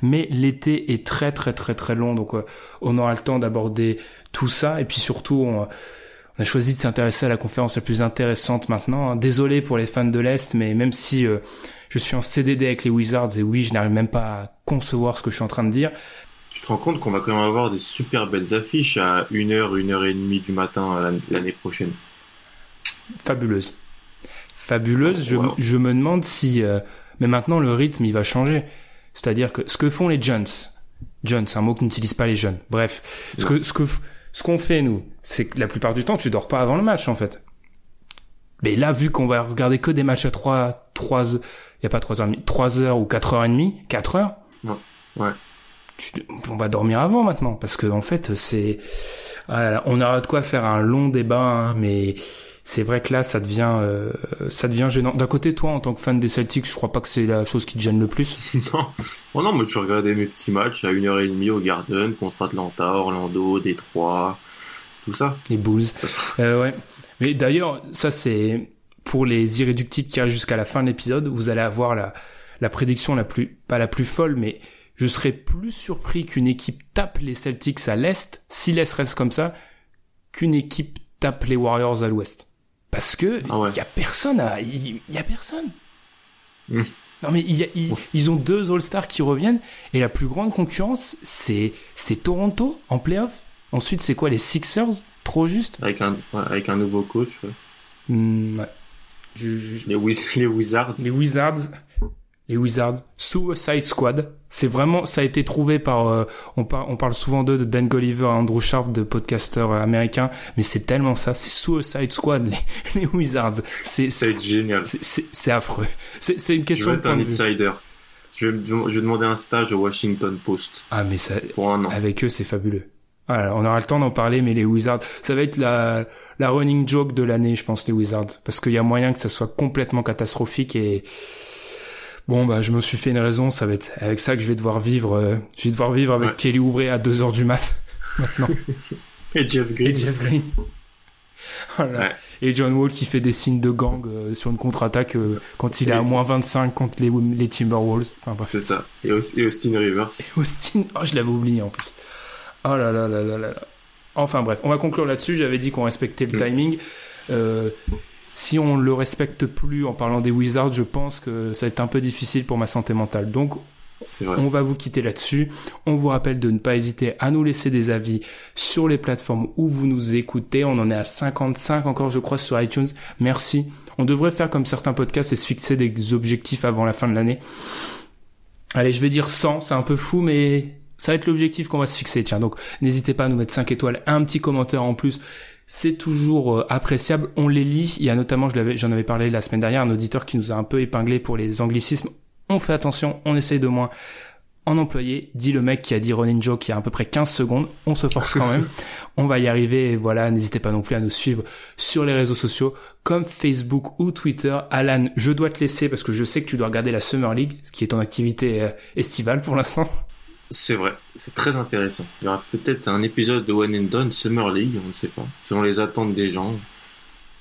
Mais l'été est très très très très long, donc on aura le temps d'aborder tout ça. Et puis surtout, on, on a choisi de s'intéresser à la conférence la plus intéressante maintenant. hein. Désolé pour les fans de l'Est, mais même si euh, je suis en CDD avec les Wizards, et oui, je n'arrive même pas à concevoir ce que je suis en train de dire, Tu te rends compte qu'on va quand même avoir des super belles affiches à 1h, 1h30 du matin l'an- l'année prochaine. fabuleuse. Fabuleuse, je, Wow. je me demande si... euh, mais maintenant, le rythme, il va changer. C'est-à-dire que ce que font les Jones, Jones, c'est un mot que n'utilisent pas les jeunes. Bref, ce que ce que ce qu'on fait nous, c'est que la plupart du temps, tu dors pas avant le match en fait. Mais là, vu qu'on va regarder que des matchs à 3 3 il y a pas 3 heures, 3 heures ou 4 heures et demie, 4 heures. Ouais. Ouais. tu- on va dormir avant maintenant parce que en fait, c'est là, on aura de quoi faire un long débat hein, mais c'est vrai que là ça devient euh, ça devient gênant. D'un côté toi en tant que fan des Celtics, je crois pas que c'est la chose qui te gêne le plus. non. Oh non, moi je regardais mes petits matchs à 1h30 au Garden contre Atlanta, Orlando, Détroit, tout ça. Les Bulls. Euh, ouais. Mais d'ailleurs, ça c'est pour les irréductibles qui arrivent jusqu'à la fin de l'épisode, vous allez avoir la la prédiction la plus pas la plus folle, mais je serais plus surpris qu'une équipe tape les Celtics à l'est, si l'est reste comme ça, qu'une équipe tape les Warriors à l'ouest. Parce que Ah ouais. y a personne à il y, a personne. Non mais y a- ils, ils ont deux All-Stars qui reviennent et la plus grande concurrence c'est Toronto en playoff. Ensuite c'est quoi les Sixers? Trop juste? Avec un, avec un nouveau coach, ouais. Hmm, ouais. Je- je- les, Wiz- les Wizards. les Wizards, les Wizards, Suicide Squad. C'est vraiment, ça a été trouvé par, euh, on, par- on parle souvent d'eux, de Ben Golliver et Andrew Sharp, de podcasteurs euh, américains, mais c'est tellement ça, c'est Suicide Squad, les, les Wizards. C'est, c'est, génial. c'est, affreux. C'est, c'est une Je question veux de être un de vue. insider. Je vais, je vais demander un stage au Washington Post Ah, mais ça, pour un an. avec eux, c'est fabuleux. Voilà, on aura le temps d'en parler, mais les Wizards, ça va être la, la running joke de l'année, je pense, les Wizards. Parce qu'il y a moyen que ça soit complètement catastrophique et, bon, bah, je me suis fait une raison, ça va être avec ça que je vais devoir vivre, euh, je vais devoir vivre avec Ouais. Kelly Oubre à 2 heures du mat, maintenant. Et Jeff Green. et Jeff Green. Voilà. Ouais. Et John Wall qui fait des signes de gang euh, sur une contre-attaque euh, quand il est Et- à moins 25 contre les, les Timberwolves. Enfin, bref. C'est ça. Et Aus- et Austin Rivers. Austin, oh je l'avais oublié en plus. Oh là là là là là là. Enfin bref, on va conclure là-dessus. J'avais dit qu'on respectait le Mm. timing. Euh, si on le respecte plus en parlant des Wizards, je pense que ça va être un peu difficile pour ma santé mentale. Donc on va vous quitter là-dessus. On vous rappelle de ne pas hésiter à nous laisser des avis sur les plateformes où vous nous écoutez. On en est à 55 encore, je crois, sur iTunes. Merci. On devrait faire comme certains podcasts et se fixer des objectifs avant la fin de l'année. Allez, je vais dire 100, c'est un peu fou, mais ça va être l'objectif qu'on va se fixer. Tiens, donc n'hésitez pas à nous mettre 5 étoiles, un petit commentaire en plus. C'est toujours euh, appréciable. On les lit. Il y a notamment, je j'en avais parlé la semaine dernière, un auditeur qui nous a un peu épinglé pour les anglicismes. On fait attention, on essaye de moins en employé, dit le mec qui a dit Ronin Joe qui a à peu près 15 secondes. On se force quand même. on va y arriver. Et voilà, n'hésitez pas non plus à nous suivre sur les réseaux sociaux comme Facebook ou Twitter. Alan, je dois te laisser parce que je sais que tu dois regarder la Summer League, ce qui est ton activité euh, estivale pour l'instant. C'est vrai. C'est très intéressant. Il y aura peut-être un épisode de One and Done Summer League, on ne sait pas. Selon les attentes des gens.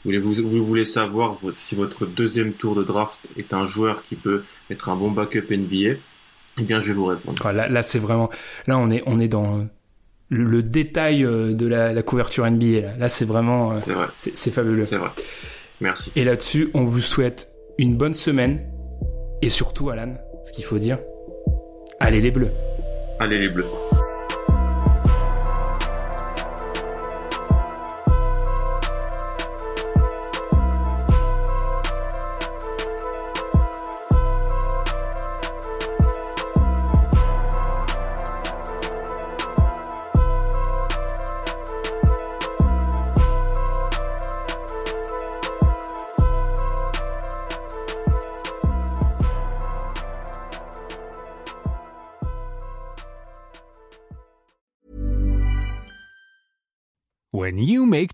Voulez-vous, vous voulez savoir si votre deuxième tour de draft est un joueur qui peut être un bon backup NBA Eh bien, je vais vous répondre. Là, là c'est vraiment, là on est, on est dans, le, le détail euh, de la, la couverture NBA. Là, là c'est vraiment, euh, C'est vrai, c'est fabuleux. c'est vrai. Merci. Et là-dessus, on vous souhaite une bonne semaine et surtout, Alan, ce qu'il faut dire, allez les Bleus. Allez les bleus.